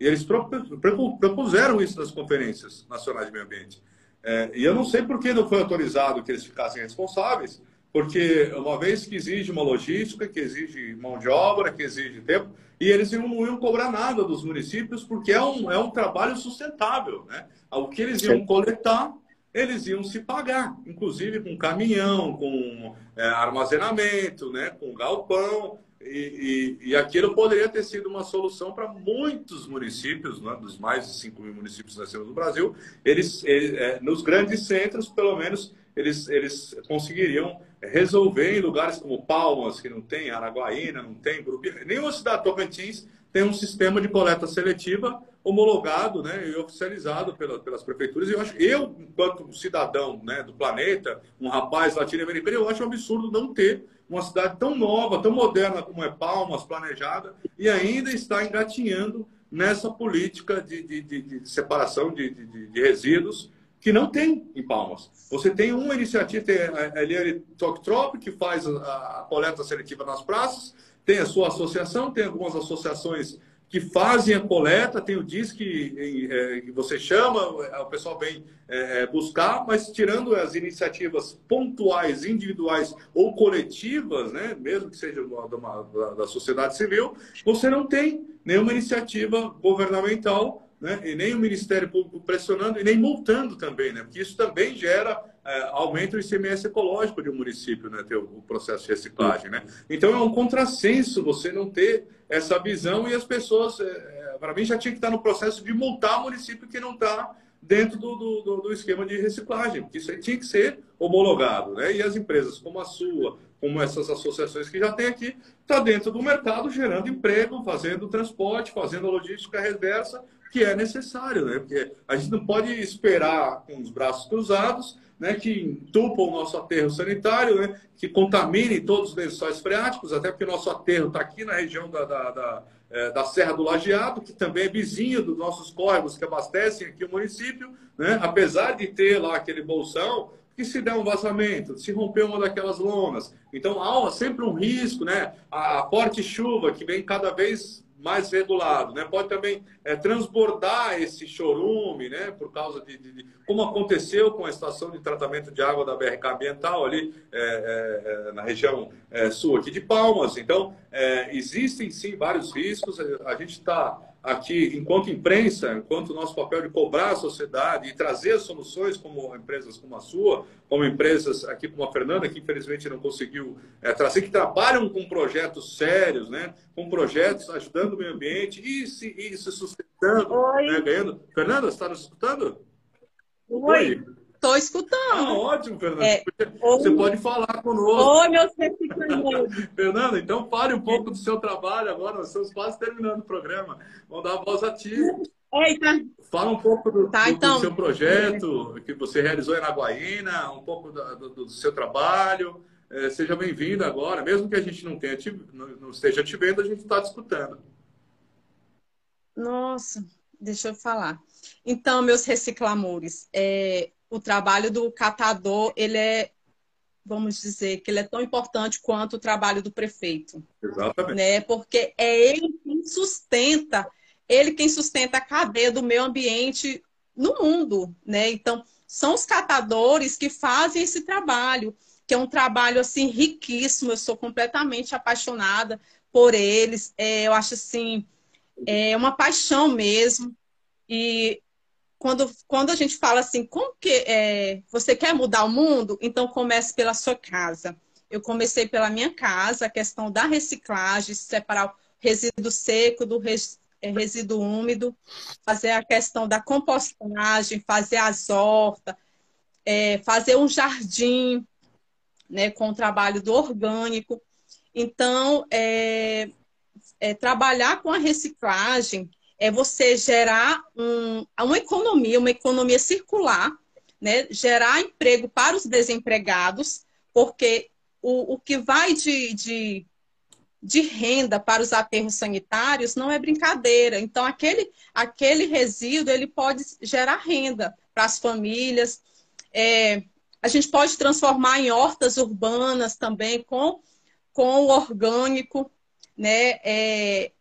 E eles propuseram isso nas conferências nacionais de meio ambiente. É, e eu não sei por que não foi autorizado que eles ficassem responsáveis, porque uma vez que exige uma logística, que exige mão de obra, que exige tempo, e eles não iam cobrar nada dos municípios, porque é um, é um trabalho sustentável. Né? O que eles iam coletar, eles iam se pagar, inclusive com caminhão, com é, armazenamento, né? com galpão. E, e, e, aquilo poderia ter sido uma solução para muitos municípios, né, dos mais de 5 mil municípios nascidos no Brasil. Eles, eles é, nos grandes centros, pelo menos, eles, eles conseguiriam resolver em lugares como Palmas, que não tem, Araguaína, não tem, Grupi, nenhuma cidade Tocantins tem um sistema de coleta seletiva homologado né, e oficializado pela, pelas prefeituras. E eu, acho, eu, enquanto cidadão né, do planeta, um rapaz latino-americano, eu acho um absurdo não ter uma cidade tão nova, tão moderna como é Palmas, planejada, e ainda está engatinhando nessa política de, de, de, de separação de, de resíduos que não tem em Palmas. Você tem uma iniciativa, tem a Eliane Toktrop, que faz a, a, coleta seletiva nas praças, tem a sua associação, tem algumas associações que fazem a coleta, tem o DIS que, é, que você chama, o pessoal vem é, é, buscar, mas tirando as iniciativas pontuais, individuais ou coletivas, né, mesmo que seja uma, uma, da sociedade civil, você não tem nenhuma iniciativa governamental né? e nem o Ministério Público pressionando e nem multando também, né? porque isso também gera é, aumento do ICMS ecológico de um município, né? ter o, o, processo de reciclagem. Né? Então é um contrassenso você não ter essa visão e as pessoas, é, é para mim, já tinha que estar no processo de multar o município que não está dentro do, do, do, esquema de reciclagem, porque isso aí tinha que ser homologado. Né? E as empresas como a sua, como essas associações que já tem aqui, está dentro do mercado gerando emprego, fazendo transporte, fazendo logística reversa, que é necessário, né? Porque a gente não pode esperar com os braços cruzados, né? Que entupam o nosso aterro sanitário, né? Que contamine todos os lençóis freáticos, até porque o nosso aterro está aqui na região da, da, da, é, da, Serra do Lajeado, que também é vizinho dos nossos córregos que abastecem aqui o município, né? Apesar de ter lá aquele bolsão, E se der um vazamento, se romper uma daquelas lonas. Então há sempre um risco, né? A forte chuva que vem cada vez mais regulado, né? Pode também é, transbordar esse chorume, né? Por causa de, de, de, como aconteceu com a estação de tratamento de água da BRK ambiental ali é, é, é, na região é, sul aqui de Palmas. Então é, existem sim vários riscos. A gente está aqui, enquanto imprensa, enquanto nosso papel de cobrar a sociedade e trazer soluções como empresas como a sua, como empresas aqui como a Fernanda, que infelizmente não conseguiu é, trazer, que trabalham com projetos sérios, né? com projetos ajudando o meio ambiente e se, e se sustentando, né? ganhando. Fernanda, você está nos escutando? Oi. Oi. Estou escutando. Ah, ótimo, Fernanda. É, Você pode falar conosco. Oi, meu. Fernanda, então fale um pouco do seu trabalho agora. Nós estamos quase terminando o programa. Vamos dar a voz a ti. Eita. Fala um pouco do, tá, do, então... do seu projeto que você realizou em Araguaína, um pouco do, do, do seu trabalho. É, seja bem-vindo agora. Mesmo que a gente não, tenha te, não, não esteja te vendo, a gente está discutindo. Nossa, deixa eu falar. Então, meus reciclamores, é, o trabalho do catador, ele é, vamos dizer, que ele é tão importante quanto o trabalho do prefeito. Exatamente. Né? Porque é ele quem sustenta, ele quem sustenta a cadeia do meio ambiente no mundo, né? Então, são os catadores que fazem esse trabalho, que é um trabalho, assim, riquíssimo. Eu sou completamente apaixonada por eles. É, eu acho, assim, é uma paixão mesmo. E quando, quando a gente fala assim, como que é, você quer mudar o mundo? Então comece pela sua casa. Eu comecei pela minha casa, a questão da reciclagem, separar o resíduo seco do res, é, resíduo úmido, fazer a questão da compostagem, fazer as hortas, é, fazer um jardim, né, com o trabalho do orgânico. Então, é, é, trabalhar com a reciclagem é você gerar um, uma economia, uma economia circular, né? gerar emprego para os desempregados, porque o, o que vai de, de, de renda para os aterros sanitários não é brincadeira. Então, aquele, aquele resíduo ele pode gerar renda para as famílias. É, a gente pode transformar em hortas urbanas também com, com o orgânico. Né? É,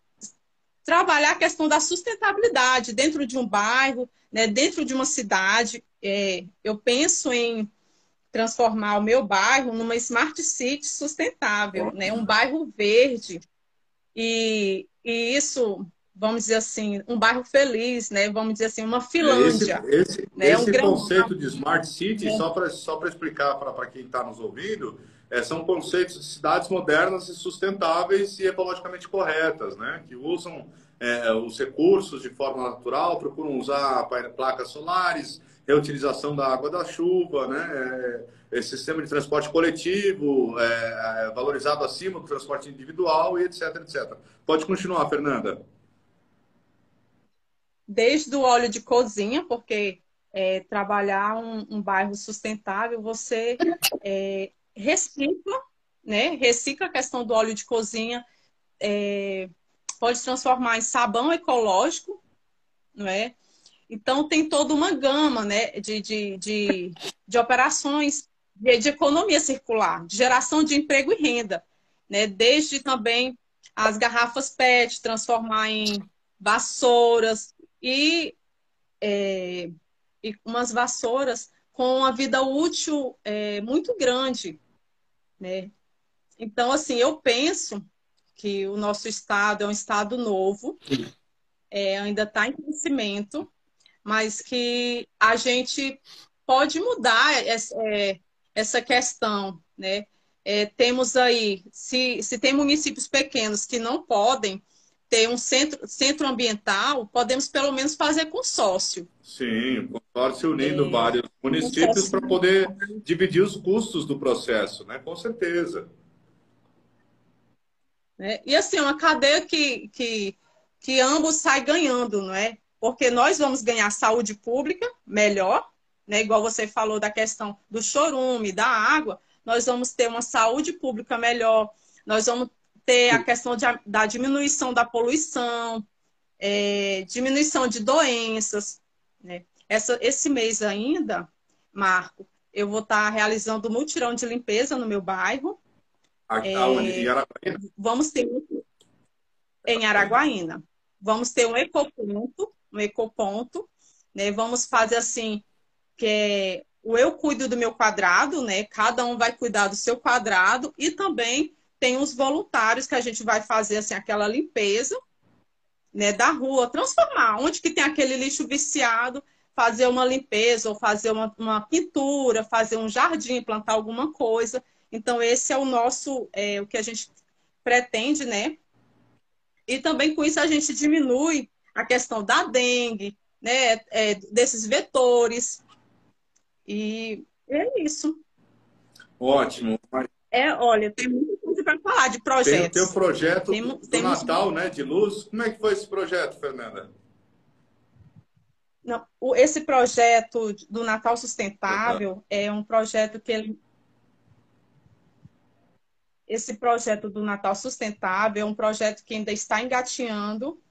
trabalhar a questão da sustentabilidade dentro de um bairro, né, dentro de uma cidade. É, eu penso em transformar o meu bairro numa smart city sustentável, né, um bairro verde. E, e isso, vamos dizer assim, um bairro feliz, né, vamos dizer assim, uma Finlândia. Esse, esse, né, esse um conceito grande... de smart city, é. só para só explicar para quem está nos ouvindo, é, são conceitos de cidades modernas e sustentáveis e ecologicamente corretas, né? que usam é, os recursos de forma natural, procuram usar placas solares, reutilização da água da chuva, né? É, sistema de transporte coletivo, é, é, valorizado acima do transporte individual e etc, etc. Pode continuar, Fernanda. Desde o óleo de cozinha, porque é, trabalhar um, um, bairro sustentável, você é, recicla, né? Recicla a questão do óleo de cozinha, é, pode transformar em sabão ecológico, não é? Então tem toda uma gama, né, de, de, de, de operações de, de, economia circular, de geração de emprego e renda, né? Desde também as garrafas PET transformar em vassouras e, é, e umas vassouras com uma vida útil é, muito grande, né? Então, assim, eu penso que o nosso estado é um estado novo, é, ainda está em crescimento, mas que a gente pode mudar essa, é, essa questão, né? É, temos aí, se, se tem municípios pequenos que não podem ter um centro, centro ambiental, podemos pelo menos fazer consórcio. Sim, consórcio unindo é, vários municípios para poder dividir os custos do processo, né? Com certeza. Né? E assim, uma cadeia que, que, que ambos saem ganhando, não é? Porque nós vamos ganhar saúde pública melhor, né? igual você falou da questão do chorume, da água, nós vamos ter uma saúde pública melhor, nós vamos ter a questão de, da diminuição da poluição, é, diminuição de doenças. Né? Essa, esse mês ainda, Marco, eu vou estar realizando um mutirão de limpeza no meu bairro. Aqui, é, Em Araguaína? Vamos ter em Araguaína. Vamos ter um ecoponto, um ecoponto, né? Vamos fazer assim, que é o eu cuido do meu quadrado, né? Cada um vai cuidar do seu quadrado e também tem os voluntários que a gente vai fazer assim aquela limpeza, né, da rua, transformar onde que tem aquele lixo viciado, fazer uma limpeza ou fazer uma, uma pintura, fazer um jardim, plantar alguma coisa. Então esse é o nosso, é, o que a gente pretende, né? E também com isso a gente diminui a questão da dengue, né, é, desses vetores. E é isso. Ótimo. É, olha, tem muita coisa para falar de projetos. Tem o teu projeto tem, do temos... Natal, né, de luz. Como é que foi esse projeto, Fernanda? Não, esse projeto do Natal Sustentável uhum. é um projeto que ele esse projeto do Natal Sustentável é um projeto que ainda está engatinhando,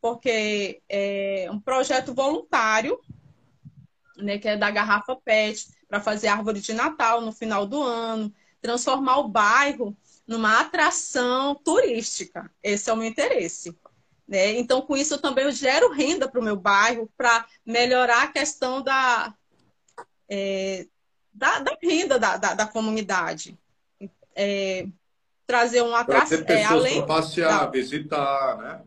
porque é um projeto voluntário, né, que é da garrafa PET, para fazer árvore de Natal no final do ano, transformar o bairro numa atração turística. Esse é o meu interesse. Né? Então, com isso, eu também gero renda para o meu bairro para melhorar a questão da, é, da, da, renda da, da, da comunidade. É, trazer um atração. É, além para passear, da... visitar, né?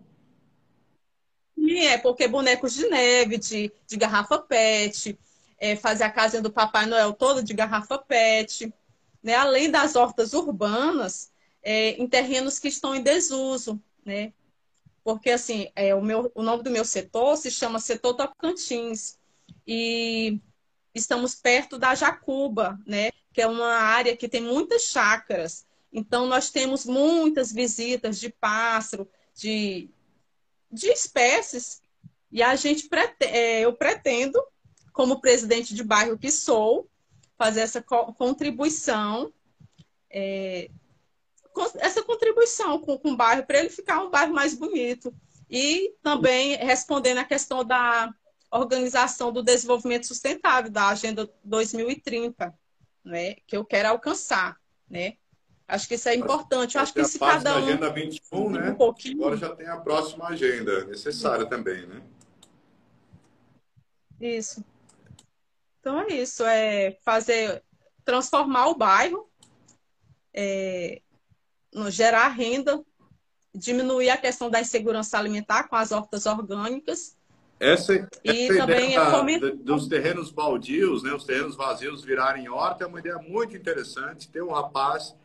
É, porque bonecos de neve, de, de garrafa PET, é, fazer a casinha do Papai Noel toda de garrafa PET né, além das hortas urbanas, é, em terrenos que estão em desuso, né? Porque, assim, é, o, meu, o nome do meu setor se chama Setor Tocantins. E estamos perto da Jacuba, né? Que é uma área que tem muitas chácaras. Então, nós temos muitas visitas de pássaro, de, de espécies. E a gente, é, eu pretendo, como presidente de bairro que sou, fazer essa contribuição, é, essa contribuição com, com o bairro, para ele ficar um bairro mais bonito. E também respondendo à questão da organização do desenvolvimento sustentável, da Agenda 2030, né, que eu quero alcançar. Né? Acho que isso é importante. Eu acho que se cada um. Agenda 21, né? Um pouquinho... Agora já tem a próxima agenda necessária também, né? Isso. Então é isso, é fazer, transformar o bairro, é, gerar renda, diminuir a questão da insegurança alimentar com as hortas orgânicas. Essa, essa e também é fomentar... dos terrenos baldios, né, os terrenos vazios virarem horta, é uma ideia muito interessante. Tem um rapaz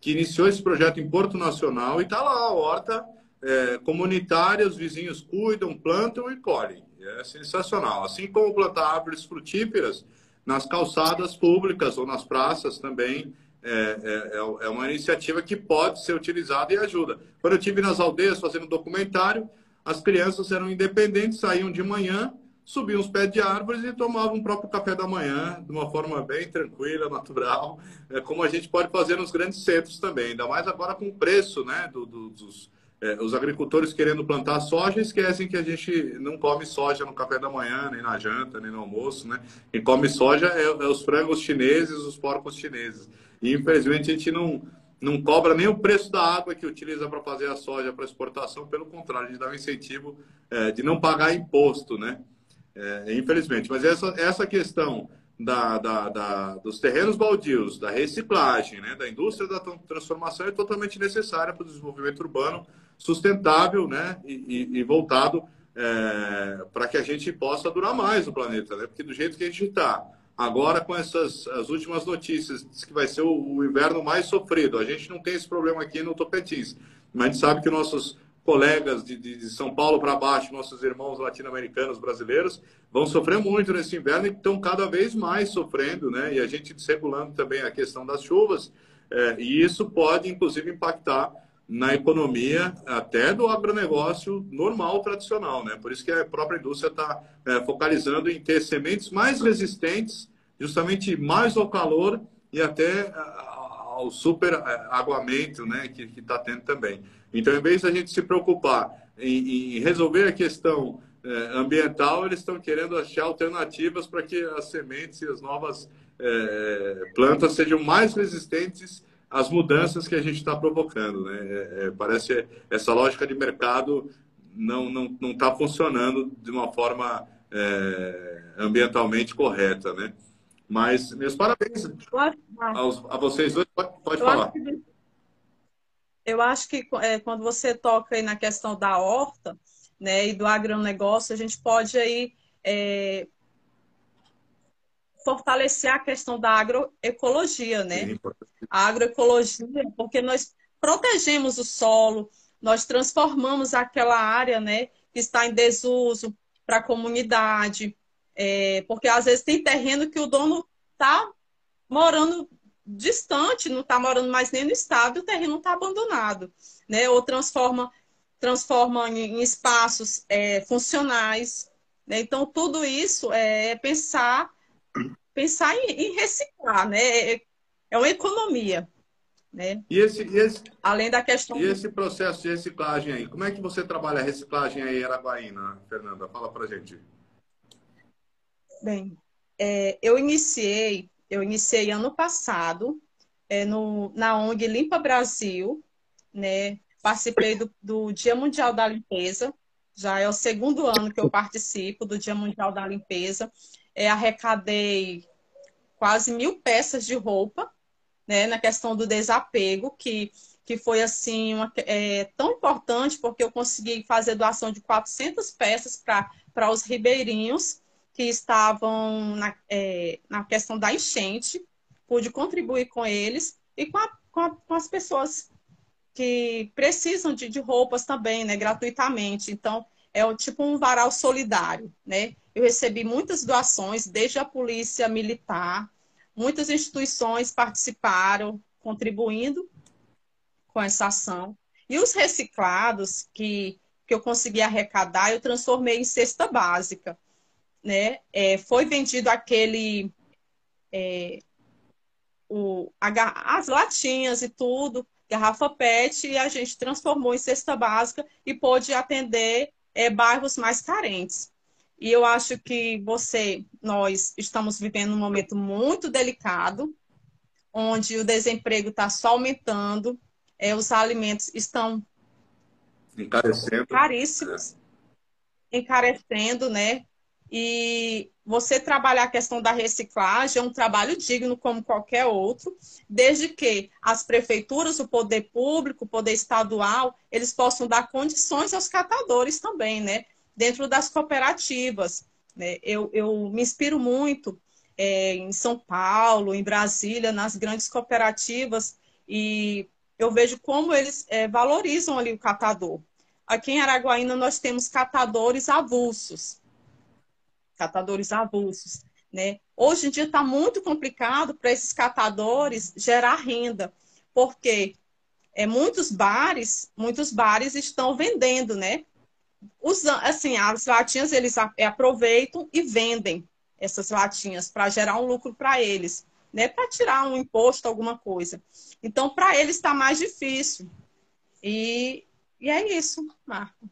que iniciou esse projeto em Porto Nacional e está lá a horta é, comunitária, os vizinhos cuidam, plantam e colhem. É sensacional. Assim como plantar árvores frutíferas nas calçadas públicas ou nas praças também. É, é, é, é uma iniciativa que pode ser utilizada e ajuda. Quando eu tive nas aldeias fazendo documentário, as crianças eram independentes, saíam de manhã, subiam os pés de árvores e tomavam o próprio café da manhã de uma forma bem tranquila, natural, é, como a gente pode fazer nos grandes centros também, ainda mais agora com o preço né, do, do, dos, é, os agricultores querendo plantar soja esquecem que a gente não come soja no café da manhã, nem na janta, nem no almoço, né? Quem come soja é, é os frangos chineses, os porcos chineses. E infelizmente a gente não, não cobra nem o preço da água que utiliza para fazer a soja para exportação, pelo contrário, a gente dá um incentivo é, de não pagar imposto, né? É, infelizmente. Mas essa, essa questão da, da, da, dos terrenos baldios, da reciclagem, né, da indústria da transformação é totalmente necessária para o desenvolvimento urbano sustentável né, e, e voltado é, para que a gente possa durar mais no planeta. Né? Porque do jeito que a gente está, agora com essas as últimas notícias, diz que vai ser o, o, inverno mais sofrido. A gente não tem esse problema aqui no Tocantins, mas a gente sabe que nossos colegas de, de, de São Paulo para baixo, nossos irmãos latino-americanos brasileiros, vão sofrer muito nesse inverno e estão cada vez mais sofrendo, né? E a gente desregulando também a questão das chuvas, é, e isso pode, inclusive, impactar na economia até do agronegócio normal, tradicional, né? Por isso que a própria indústria está é, focalizando em ter sementes mais resistentes, justamente mais ao calor e até ao super é, aguamento, né? Que está tendo também. Então, em vez da gente se preocupar em, em resolver a questão é, ambiental, eles estão querendo achar alternativas para que as sementes e as novas é, plantas sejam mais resistentes às mudanças que a gente está provocando. Né? É, é parece essa lógica de mercado não não não está funcionando de uma forma é, ambientalmente correta, né? Mas meus parabéns aos, a vocês dois. Pode, pode falar. Acho que, eu acho que é, quando você toca aí na questão da horta, né, e do agronegócio, a gente pode aí é, fortalecer a questão da agroecologia, né? Sim, a agroecologia, porque nós protegemos o solo, nós transformamos aquela área, né, que está em desuso para a comunidade, é, porque às vezes tem terreno que o dono está morando distante, não está morando mais nem no estado, o terreno está abandonado, né? Ou transforma transforma em, espaços é, funcionais, né? Então tudo isso é pensar pensar em, em reciclar, né? É, é uma economia. Né? E esse, e esse, Além da questão. E esse processo de reciclagem aí? Como é que você trabalha a reciclagem aí em Araguaína, Fernanda? Fala pra gente. Bem, é, eu iniciei, eu iniciei ano passado é, no, na ONG Limpa Brasil, né? Participei do, do Dia Mundial da Limpeza, já é o segundo ano que eu participo do Dia Mundial da Limpeza. É, arrecadei quase mil peças de roupa, né, na questão do desapego, que, que foi assim uma, é, tão importante, porque eu consegui fazer doação de 400 peças para os ribeirinhos que estavam na, é, na questão da enchente, pude contribuir com eles e com, a, com, a, com as pessoas que precisam de, de roupas também, né, gratuitamente. Então, é o, tipo um varal solidário, né? Eu recebi muitas doações, desde a polícia militar, muitas instituições participaram, contribuindo com essa ação. E os reciclados que, que eu consegui arrecadar, eu transformei em cesta básica. Né? É, foi vendido aquele. É, o, a, as latinhas e tudo, garrafa PET, e a gente transformou em cesta básica e pôde atender é, bairros mais carentes. E eu acho que você, nós estamos vivendo um momento muito delicado, onde o desemprego está só aumentando, é, os alimentos estão encarecendo, caríssimos, é. encarecendo, né? E você trabalhar a questão da reciclagem é um trabalho digno como qualquer outro, desde que as prefeituras, o poder público, o poder estadual, eles possam dar condições aos catadores também, né? Dentro das cooperativas. Né? Eu, eu me inspiro muito é, em São Paulo, em Brasília, nas grandes cooperativas, e eu vejo como eles é, valorizam ali o catador. Aqui em Araguaína nós temos catadores avulsos catadores avulsos. Né? Hoje em dia está muito complicado para esses catadores gerar renda, porque é, muitos bares, muitos bares estão vendendo, né? Usando, assim, as latinhas eles aproveitam e vendem essas latinhas para gerar um lucro para eles, né? Para tirar um imposto, alguma coisa. Então, para eles está mais difícil. E, e é isso, Marco.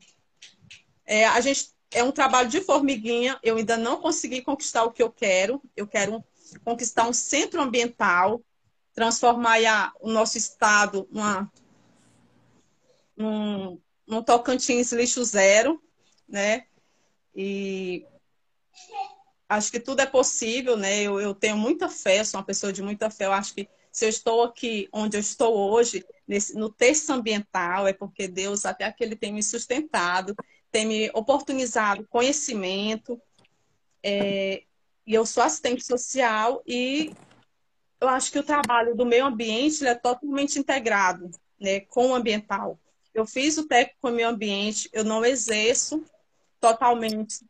É, a gente é um trabalho de formiguinha. Eu ainda não consegui conquistar o que eu quero. Eu quero conquistar um centro ambiental, transformar a, o nosso estado numa, num, num Tocantins lixo zero, né? E acho que tudo é possível, né? Eu, eu tenho muita fé, sou uma pessoa de muita fé. Eu acho que se eu estou aqui onde eu estou hoje, nesse, no texto ambiental, é porque Deus até aqui ele tem me sustentado tem me oportunizado conhecimento. É, e eu sou assistente social e eu acho que o trabalho do meio ambiente é totalmente integrado né, com o ambiental. Eu fiz o técnico com o meio ambiente, eu não exerço totalmente,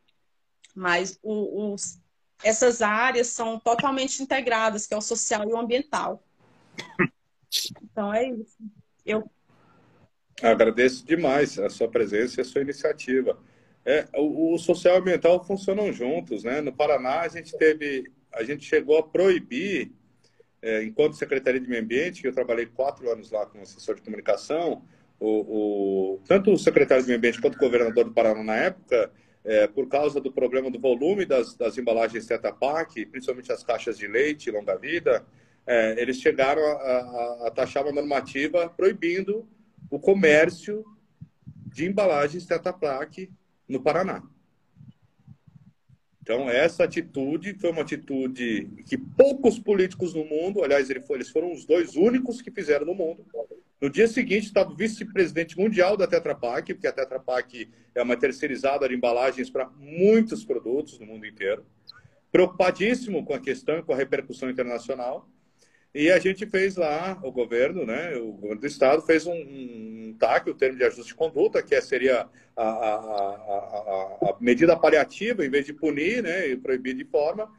mas o, os, essas áreas são totalmente integradas, que é o social e o ambiental. Então é isso. Eu Agradeço demais a sua presença e a sua iniciativa. É, o, o social e ambiental funcionam juntos, né? No Paraná a gente teve, a gente chegou a proibir, é, enquanto Secretaria de Meio Ambiente, que eu trabalhei quatro anos lá como assessor de comunicação, o, o, tanto o secretário de Meio Ambiente quanto o governador do Paraná na época é, por causa do problema do volume das, das embalagens Tetra Pak, principalmente as caixas de leite longa-vida, é, eles chegaram a, a, a, taxar uma normativa proibindo o comércio de embalagens Tetra Pak no Paraná. Então, essa atitude foi uma atitude que poucos políticos no mundo, aliás, eles foram os dois únicos que fizeram no mundo. No dia seguinte, estava o vice-presidente mundial da Tetra Pak, porque a Tetra Pak é uma terceirizada de embalagens para muitos produtos no mundo inteiro. Preocupadíssimo com a questão, com a repercussão internacional. E a gente fez lá, o governo, né, o governo do estado fez um, um TAC, o termo de ajuste de conduta, que seria a, a, a, a, medida paliativa, em vez de punir né, e proibir de forma,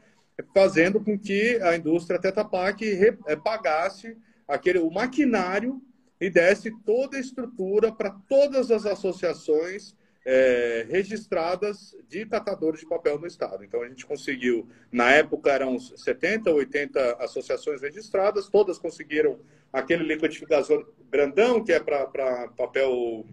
fazendo com que a indústria Tetra Pak eh, pagasse aquele, o maquinário e desse toda a estrutura para todas as associações é, registradas de catadores de papel no estado. Então a gente conseguiu, na época eram 70, 80 associações registradas, todas conseguiram aquele liquidificador grandão que é para papel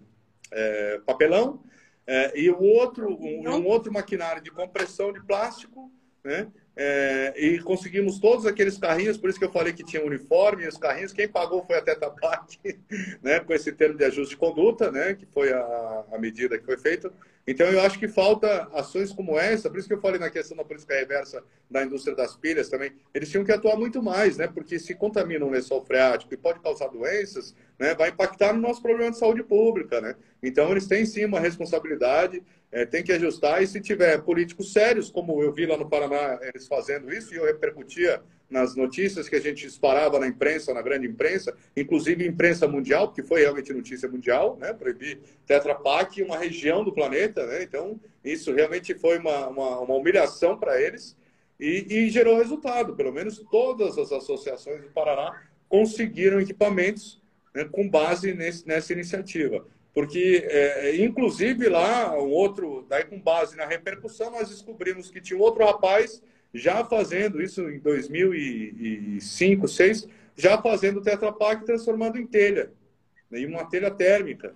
é, papelão é, e o outro um, um, outro maquinário de compressão de plástico, né? É, e conseguimos todos aqueles carrinhos, por isso que eu falei que tinha uniforme, e os carrinhos, quem pagou foi a Teta né, com esse termo de ajuste de conduta, né, que foi a, a medida que foi feita. Então, eu acho que falta ações como essa, por isso que eu falei na questão da política reversa da indústria das pilhas também, eles tinham que atuar muito mais, né, porque se contamina o lençol freático e pode causar doenças, né, vai impactar no nosso problema de saúde pública, né. Então, eles têm sim uma responsabilidade, é, tem que ajustar. E se tiver políticos sérios, como eu vi lá no Paraná eles fazendo isso, e eu repercutia nas notícias que a gente disparava na imprensa, na grande imprensa, inclusive imprensa mundial, porque foi realmente notícia mundial, né? proibir Tetra Pak uma região do planeta. Né? Então, isso realmente foi uma, uma, uma humilhação para eles e, e, gerou resultado. Pelo menos todas as associações do Paraná conseguiram equipamentos né, com base nesse, nessa iniciativa porque, é, inclusive, lá, um outro, daí com base na repercussão, nós descobrimos que tinha um outro rapaz já fazendo isso em 2005, 2006, já fazendo Tetra Pak transformando em telha, né, em uma telha térmica.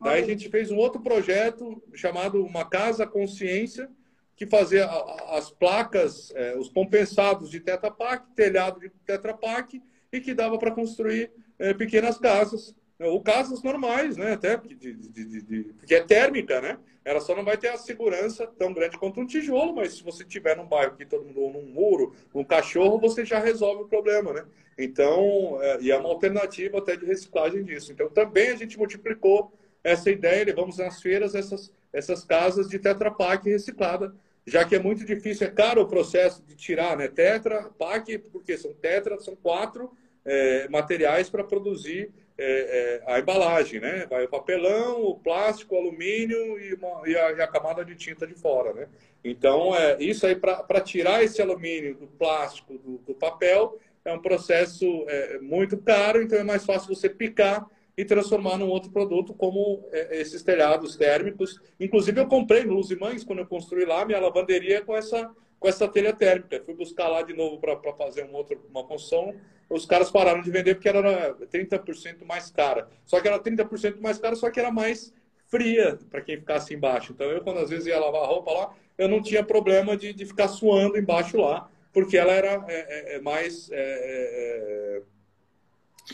Daí a gente fez um outro projeto chamado Uma Casa Consciência, que fazia as placas, é, os compensados de Tetra Pak, telhado de Tetra Pak, e que dava para construir é, pequenas casas ou casas normais, né? Até de, de, de, porque é térmica, né? Ela só não vai ter a segurança tão grande quanto um tijolo, mas se você tiver num bairro que todo mundo num muro, um cachorro, você já resolve o problema, né? Então, é, e é uma alternativa até de reciclagem disso. Então, também a gente multiplicou essa ideia, levamos nas feiras essas, essas casas de Tetra Pak reciclada, já que é muito difícil, é caro o processo de tirar, né? Tetra Pak, porque são tetra, são quatro é, materiais para produzir é, é, a embalagem, né? Vai o papelão, o plástico, o alumínio e, uma, e, a, e a, camada de tinta de fora, né? Então, é, isso aí, para tirar esse alumínio do plástico, do, do papel, é um processo é, muito caro, então é mais fácil você picar e transformar num outro produto, como é, esses telhados térmicos. Inclusive, eu comprei no Luzimães, quando eu construí lá, minha lavanderia com essa, com essa telha térmica. Fui buscar lá de novo para fazer um outro, uma construção os caras pararam de vender porque era 30% mais cara. Só que era 30% mais cara, só que era mais fria para quem ficasse embaixo. Então eu, quando às vezes ia lavar roupa lá, eu não tinha problema de, de ficar suando embaixo lá, porque ela era é, é, é mais, é, é, é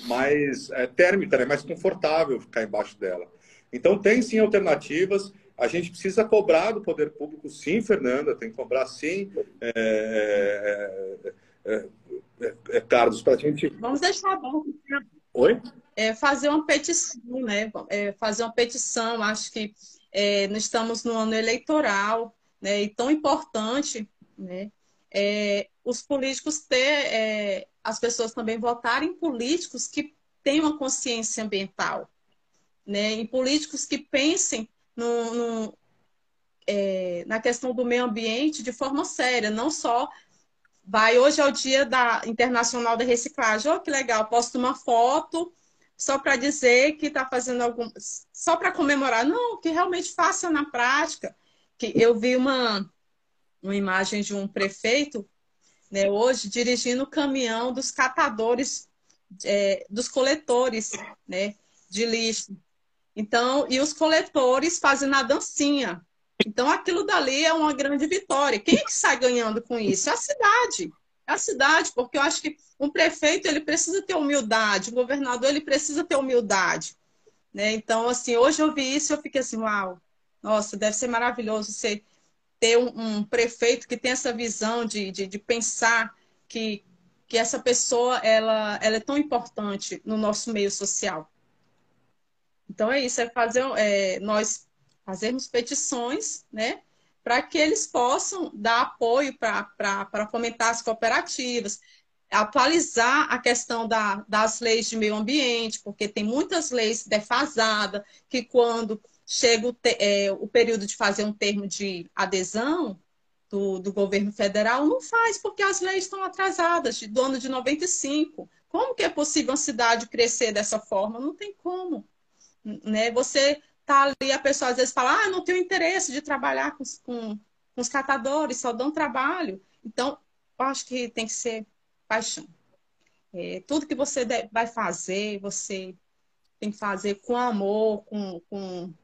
mais térmica, né? mais confortável ficar embaixo dela. Então tem sim alternativas. A gente precisa cobrar do poder público, sim, Fernanda, tem que cobrar sim. É, é, é, é, Carlos, para a gente. Vamos deixar bom. Oi? É, fazer uma petição, né? É, fazer uma petição, acho que é, nós estamos no ano eleitoral, né? E tão importante, né? É, os políticos ter, é, as pessoas também votarem em políticos que tenham uma consciência ambiental, né? Em políticos que pensem no, no na questão do meio ambiente de forma séria, não só vai, hoje é o dia da Internacional da Reciclagem. Oh, que legal, posto uma foto só para dizer que está fazendo algum. Só para comemorar. Não, que realmente faça na prática. Que eu vi uma, uma imagem de um prefeito né, hoje dirigindo o caminhão dos catadores, é, dos coletores né, de lixo. Então, e os coletores fazendo a dancinha. Então, aquilo dali é uma grande vitória. Quem é que sai ganhando com isso? É a cidade. É a cidade, porque eu acho que um prefeito ele precisa ter humildade, um governador ele precisa ter humildade. Né? Então, assim, hoje eu vi isso e eu fiquei assim, uau, nossa, deve ser maravilhoso você ter um, um prefeito que tem essa visão de, de, de, pensar que, que essa pessoa ela, ela é tão importante no nosso meio social. Então é isso, é fazer é, nós fazermos petições, né, para que eles possam dar apoio para fomentar as cooperativas, atualizar a questão da, das leis de meio ambiente, porque tem muitas leis defasadas, que quando chega o, é, o período de fazer um termo de adesão do, do, governo federal, não faz, porque as leis estão atrasadas, de, do ano de 95. Como que é possível uma cidade crescer dessa forma? Não tem como. Né? Você tá ali, a pessoa às vezes fala, ah, não tenho interesse de trabalhar com, com, com os catadores, só dão trabalho. Então, eu acho que tem que ser paixão. É, tudo que você vai fazer, você tem que fazer com amor, com, com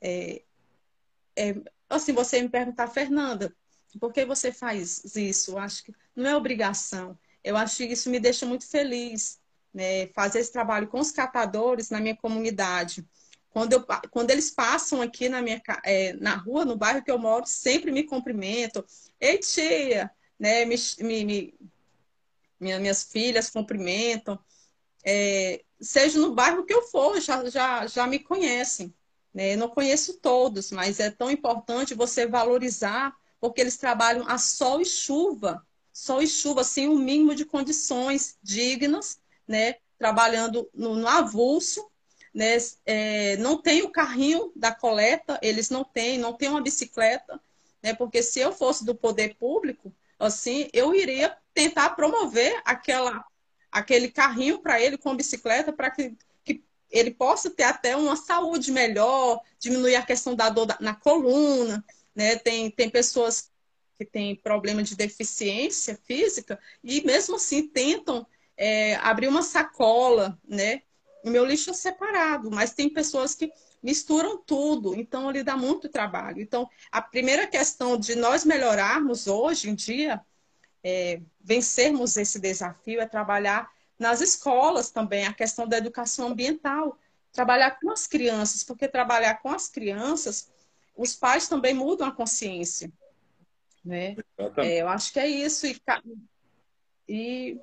é, é, assim, você me perguntar, Fernanda, por que você faz isso? Eu acho que não é obrigação. Eu acho que isso me deixa muito feliz, né? Fazer esse trabalho com os catadores na minha comunidade. Quando, eu, quando eles passam aqui na minha é, na rua, no bairro que eu moro, sempre me cumprimentam. Ei, tia! Né? Me, me, me minha, minhas filhas cumprimentam. É, seja no bairro que eu for, já, já, já me conhecem. Né? Eu não conheço todos, mas é tão importante você valorizar, porque eles trabalham a sol e chuva, sol e chuva, sem o mínimo de condições dignas, né? trabalhando no, no avulso, né? É, não tem o carrinho da coleta, eles não têm, não tem uma bicicleta, né? porque se eu fosse do poder público, assim, eu iria tentar promover aquela, aquele carrinho para ele com bicicleta para que ele possa ter até uma saúde melhor, diminuir a questão da dor na coluna, né? Tem, tem pessoas que têm problema de deficiência física e mesmo assim tentam é, abrir uma sacola, né? O meu lixo é separado, mas tem pessoas que misturam tudo, então ele dá muito trabalho. Então, a primeira questão de nós melhorarmos hoje em dia, é, vencermos esse desafio, é trabalhar nas escolas também, a questão da educação ambiental. Trabalhar com as crianças, porque trabalhar com as crianças, os pais também mudam a consciência. Né? É, eu acho que é isso. E, e,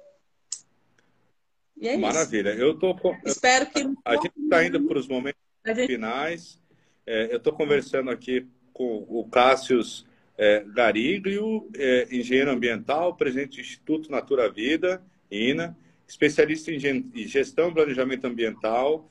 e é Maravilha. Isso. Eu tô, Espero que. A, gente está indo para os momentos gente... finais. É, eu estou conversando aqui com o Cássio é, Gariglio, é, engenheiro ambiental, presidente do Instituto Natura Vida, INA especialista em gestão e planejamento ambiental,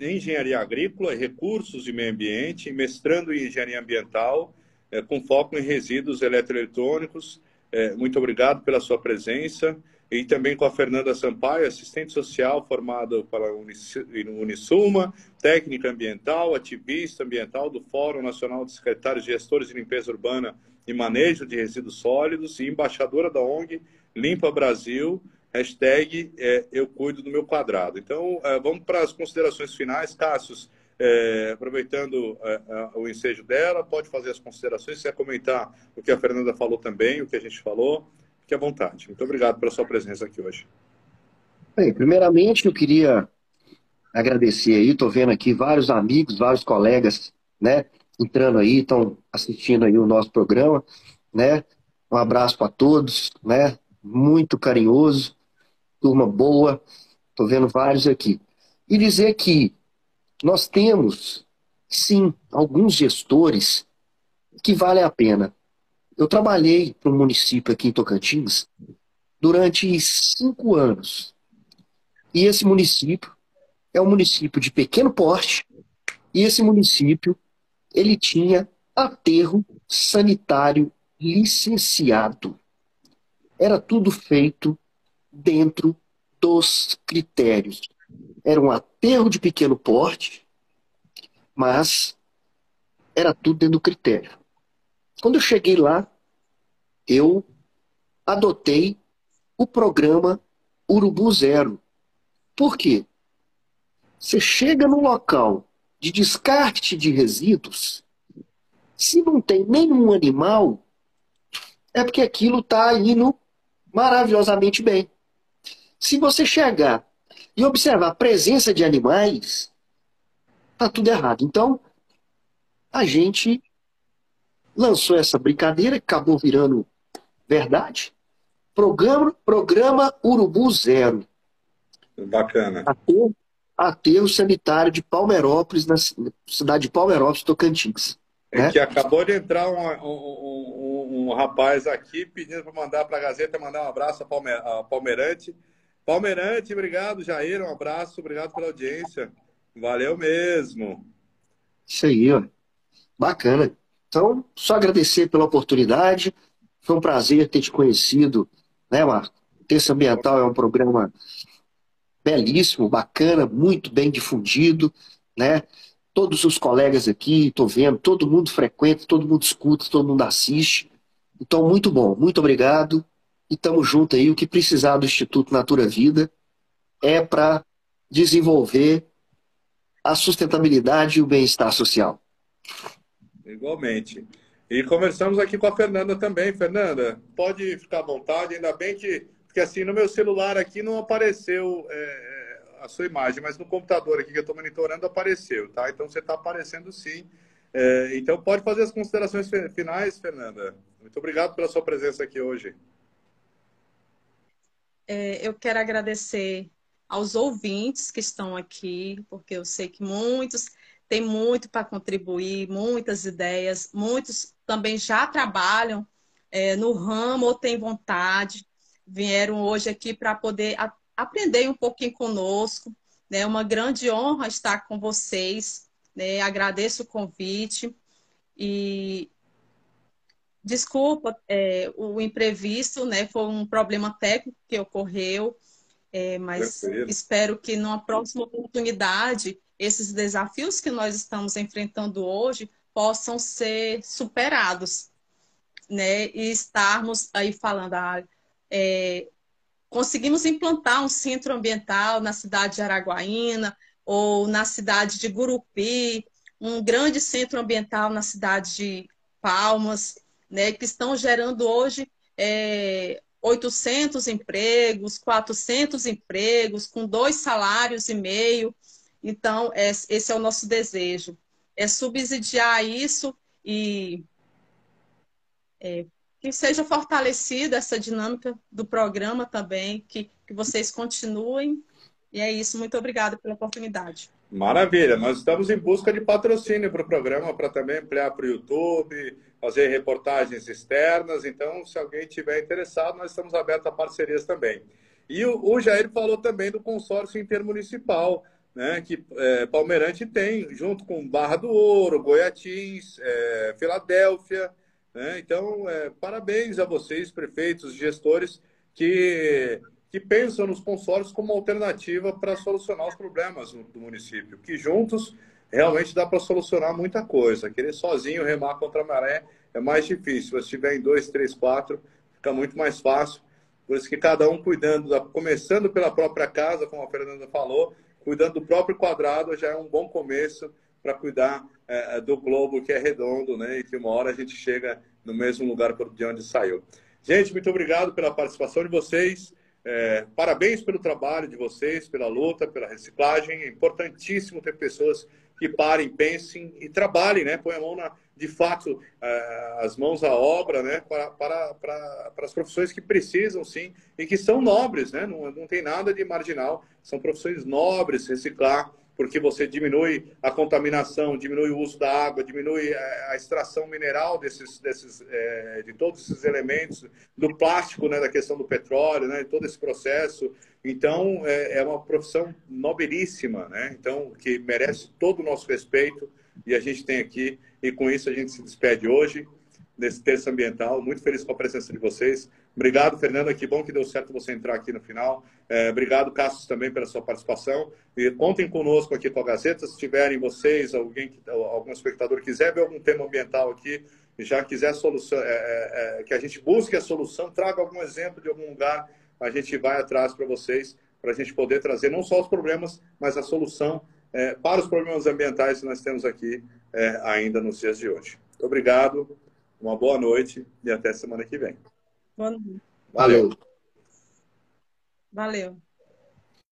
engenharia agrícola, recursos e meio ambiente, mestrando em engenharia ambiental, é, com foco em resíduos eletroeletrônicos. É, muito obrigado pela sua presença. E também com a Fernanda Sampaio, assistente social formada pela Unisuma, técnica ambiental, ativista ambiental do Fórum Nacional de Secretários de Gestores de Limpeza Urbana e Manejo de Resíduos Sólidos e embaixadora da ONG Limpa Brasil, hashtag é, eu cuido do meu quadrado. Então, é, vamos para as considerações finais. Cássio, é, aproveitando é, o ensejo dela, pode fazer as considerações, se quer comentar o que a Fernanda falou também, o que a gente falou, fique à vontade. Muito obrigado pela sua presença aqui hoje. Bem, primeiramente eu queria agradecer aí, estou vendo aqui vários amigos, vários colegas, né, entrando aí, estão assistindo aí o nosso programa, né, um abraço para todos, né, muito carinhoso, turma boa, estou vendo vários aqui. E dizer que nós temos, sim, alguns gestores que valem a pena. Eu trabalhei para um município aqui em Tocantins durante cinco anos. E esse município é um município de pequeno porte, e esse município ele tinha aterro sanitário licenciado. Era tudo feito dentro dos critérios. Era um aterro de pequeno porte, mas era tudo dentro do critério. Quando eu cheguei lá, eu adotei o programa Urubu Zero. Por quê? Você chega num local de descarte de resíduos Se não tem nenhum animal, é porque aquilo está indo maravilhosamente bem. Se você chegar e observar a presença de animais, tá tudo errado. Então, a gente lançou essa brincadeira que acabou virando verdade. Programa, programa Urubu Zero. Bacana. Aterro, aterro sanitário de Palmeirópolis, na cidade de Palmeirópolis, Tocantins. É né? que acabou de entrar um, um, um, um rapaz aqui pedindo para mandar para a Gazeta mandar um abraço a, Palme, a Palmeirante. Palmeirante, obrigado, Jair. Um abraço, obrigado pela audiência. Valeu mesmo. Isso aí, ó. Bacana. Então, só agradecer pela oportunidade. Foi um prazer ter te conhecido, né, Marco? Terça Ambiental é um programa belíssimo, bacana, muito bem difundido, né? Todos os colegas aqui, estou vendo, todo mundo frequenta, todo mundo escuta, todo mundo assiste. Então, muito bom, muito obrigado. E estamos juntos aí. O que precisar do Instituto Natura Vida é para desenvolver a sustentabilidade e o bem-estar social. Igualmente. E conversamos aqui com a Fernanda também. Fernanda, pode ficar à vontade, ainda bem que. Porque assim, no meu celular aqui não apareceu é, a sua imagem, mas no computador aqui que eu estou monitorando apareceu, tá? Então você está aparecendo sim. É, então pode fazer as considerações finais, Fernanda. Muito obrigado pela sua presença aqui hoje. É, eu quero agradecer aos ouvintes que estão aqui, porque eu sei que muitos tem muito para contribuir, muitas ideias, muitos também já trabalham é, no ramo ou têm vontade, vieram hoje aqui para poder a, aprender um pouquinho conosco. É né? uma grande honra estar com vocês. Né? Agradeço o convite e desculpa é, o imprevisto, né? Foi um problema técnico que ocorreu, é, mas espero que numa próxima oportunidade esses desafios que nós estamos enfrentando hoje possam ser superados, né? E estarmos aí falando, ah, é, conseguimos implantar um centro ambiental na cidade de Araguaína ou na cidade de Gurupi, um grande centro ambiental na cidade de Palmas, né? Que estão gerando hoje é, 800 empregos, 400 empregos, com dois salários e meio. Então, é, esse é o nosso desejo, é subsidiar isso e é, que seja fortalecida essa dinâmica do programa também, que, que vocês continuem. E é isso, muito obrigada pela oportunidade. Maravilha, nós estamos em busca de patrocínio para o programa, para também ampliar para o YouTube, fazer reportagens externas. Então, se alguém tiver interessado, nós estamos abertos a parcerias também. E o, o Jair falou também do consórcio intermunicipal né, que é, Palmeirante tem, junto com Barra do Ouro, Goiatins, é, Filadélfia. Né? Então, é, parabéns a vocês, prefeitos, gestores, que, que pensam nos consórcios como alternativa para solucionar os problemas do município, que juntos realmente dá para solucionar muita coisa. Querer sozinho remar contra a maré é mais difícil. Se tiver em dois, três, quatro, fica muito mais fácil. Por isso que cada um cuidando, da, começando pela própria casa, como a Fernanda falou, cuidando do próprio quadrado já é um bom começo para cuidar é, do globo que é redondo, né? E que uma hora a gente chega no mesmo lugar de onde saiu. Gente, muito obrigado pela participação de vocês. É, parabéns pelo trabalho de vocês, pela luta, pela reciclagem. É importantíssimo ter pessoas que parem, pensem e trabalhem, né? Põe a mão na, de fato, é, as mãos à obra, né? Para, para, para, para as profissões que precisam, sim, e que são nobres, né? Não, não tem nada de marginal. São profissões nobres, reciclar, porque você diminui a contaminação, diminui o uso da água, diminui a extração mineral desses, desses, é, de todos esses elementos, do plástico, né, da questão do petróleo, né, todo esse processo. Então, é, é uma profissão nobilíssima, né? Então, que merece todo o nosso respeito e a gente tem aqui. E com isso a gente se despede hoje desse terço ambiental. Muito feliz com a presença de vocês. Obrigado, Fernanda. Que bom que deu certo você entrar aqui no final. É, obrigado, Cassius, também pela sua participação. E contem conosco aqui com a Gazeta. Se tiverem vocês, alguém, algum espectador quiser ver algum tema ambiental aqui, já quiser solução, é, é, é, que a gente busque a solução, traga algum exemplo de algum lugar, a gente vai atrás para vocês, para a gente poder trazer não só os problemas, mas a solução é, para os problemas ambientais que nós temos aqui é, ainda nos dias de hoje. Muito obrigado, uma boa noite e até semana que vem. Valeu. Valeu.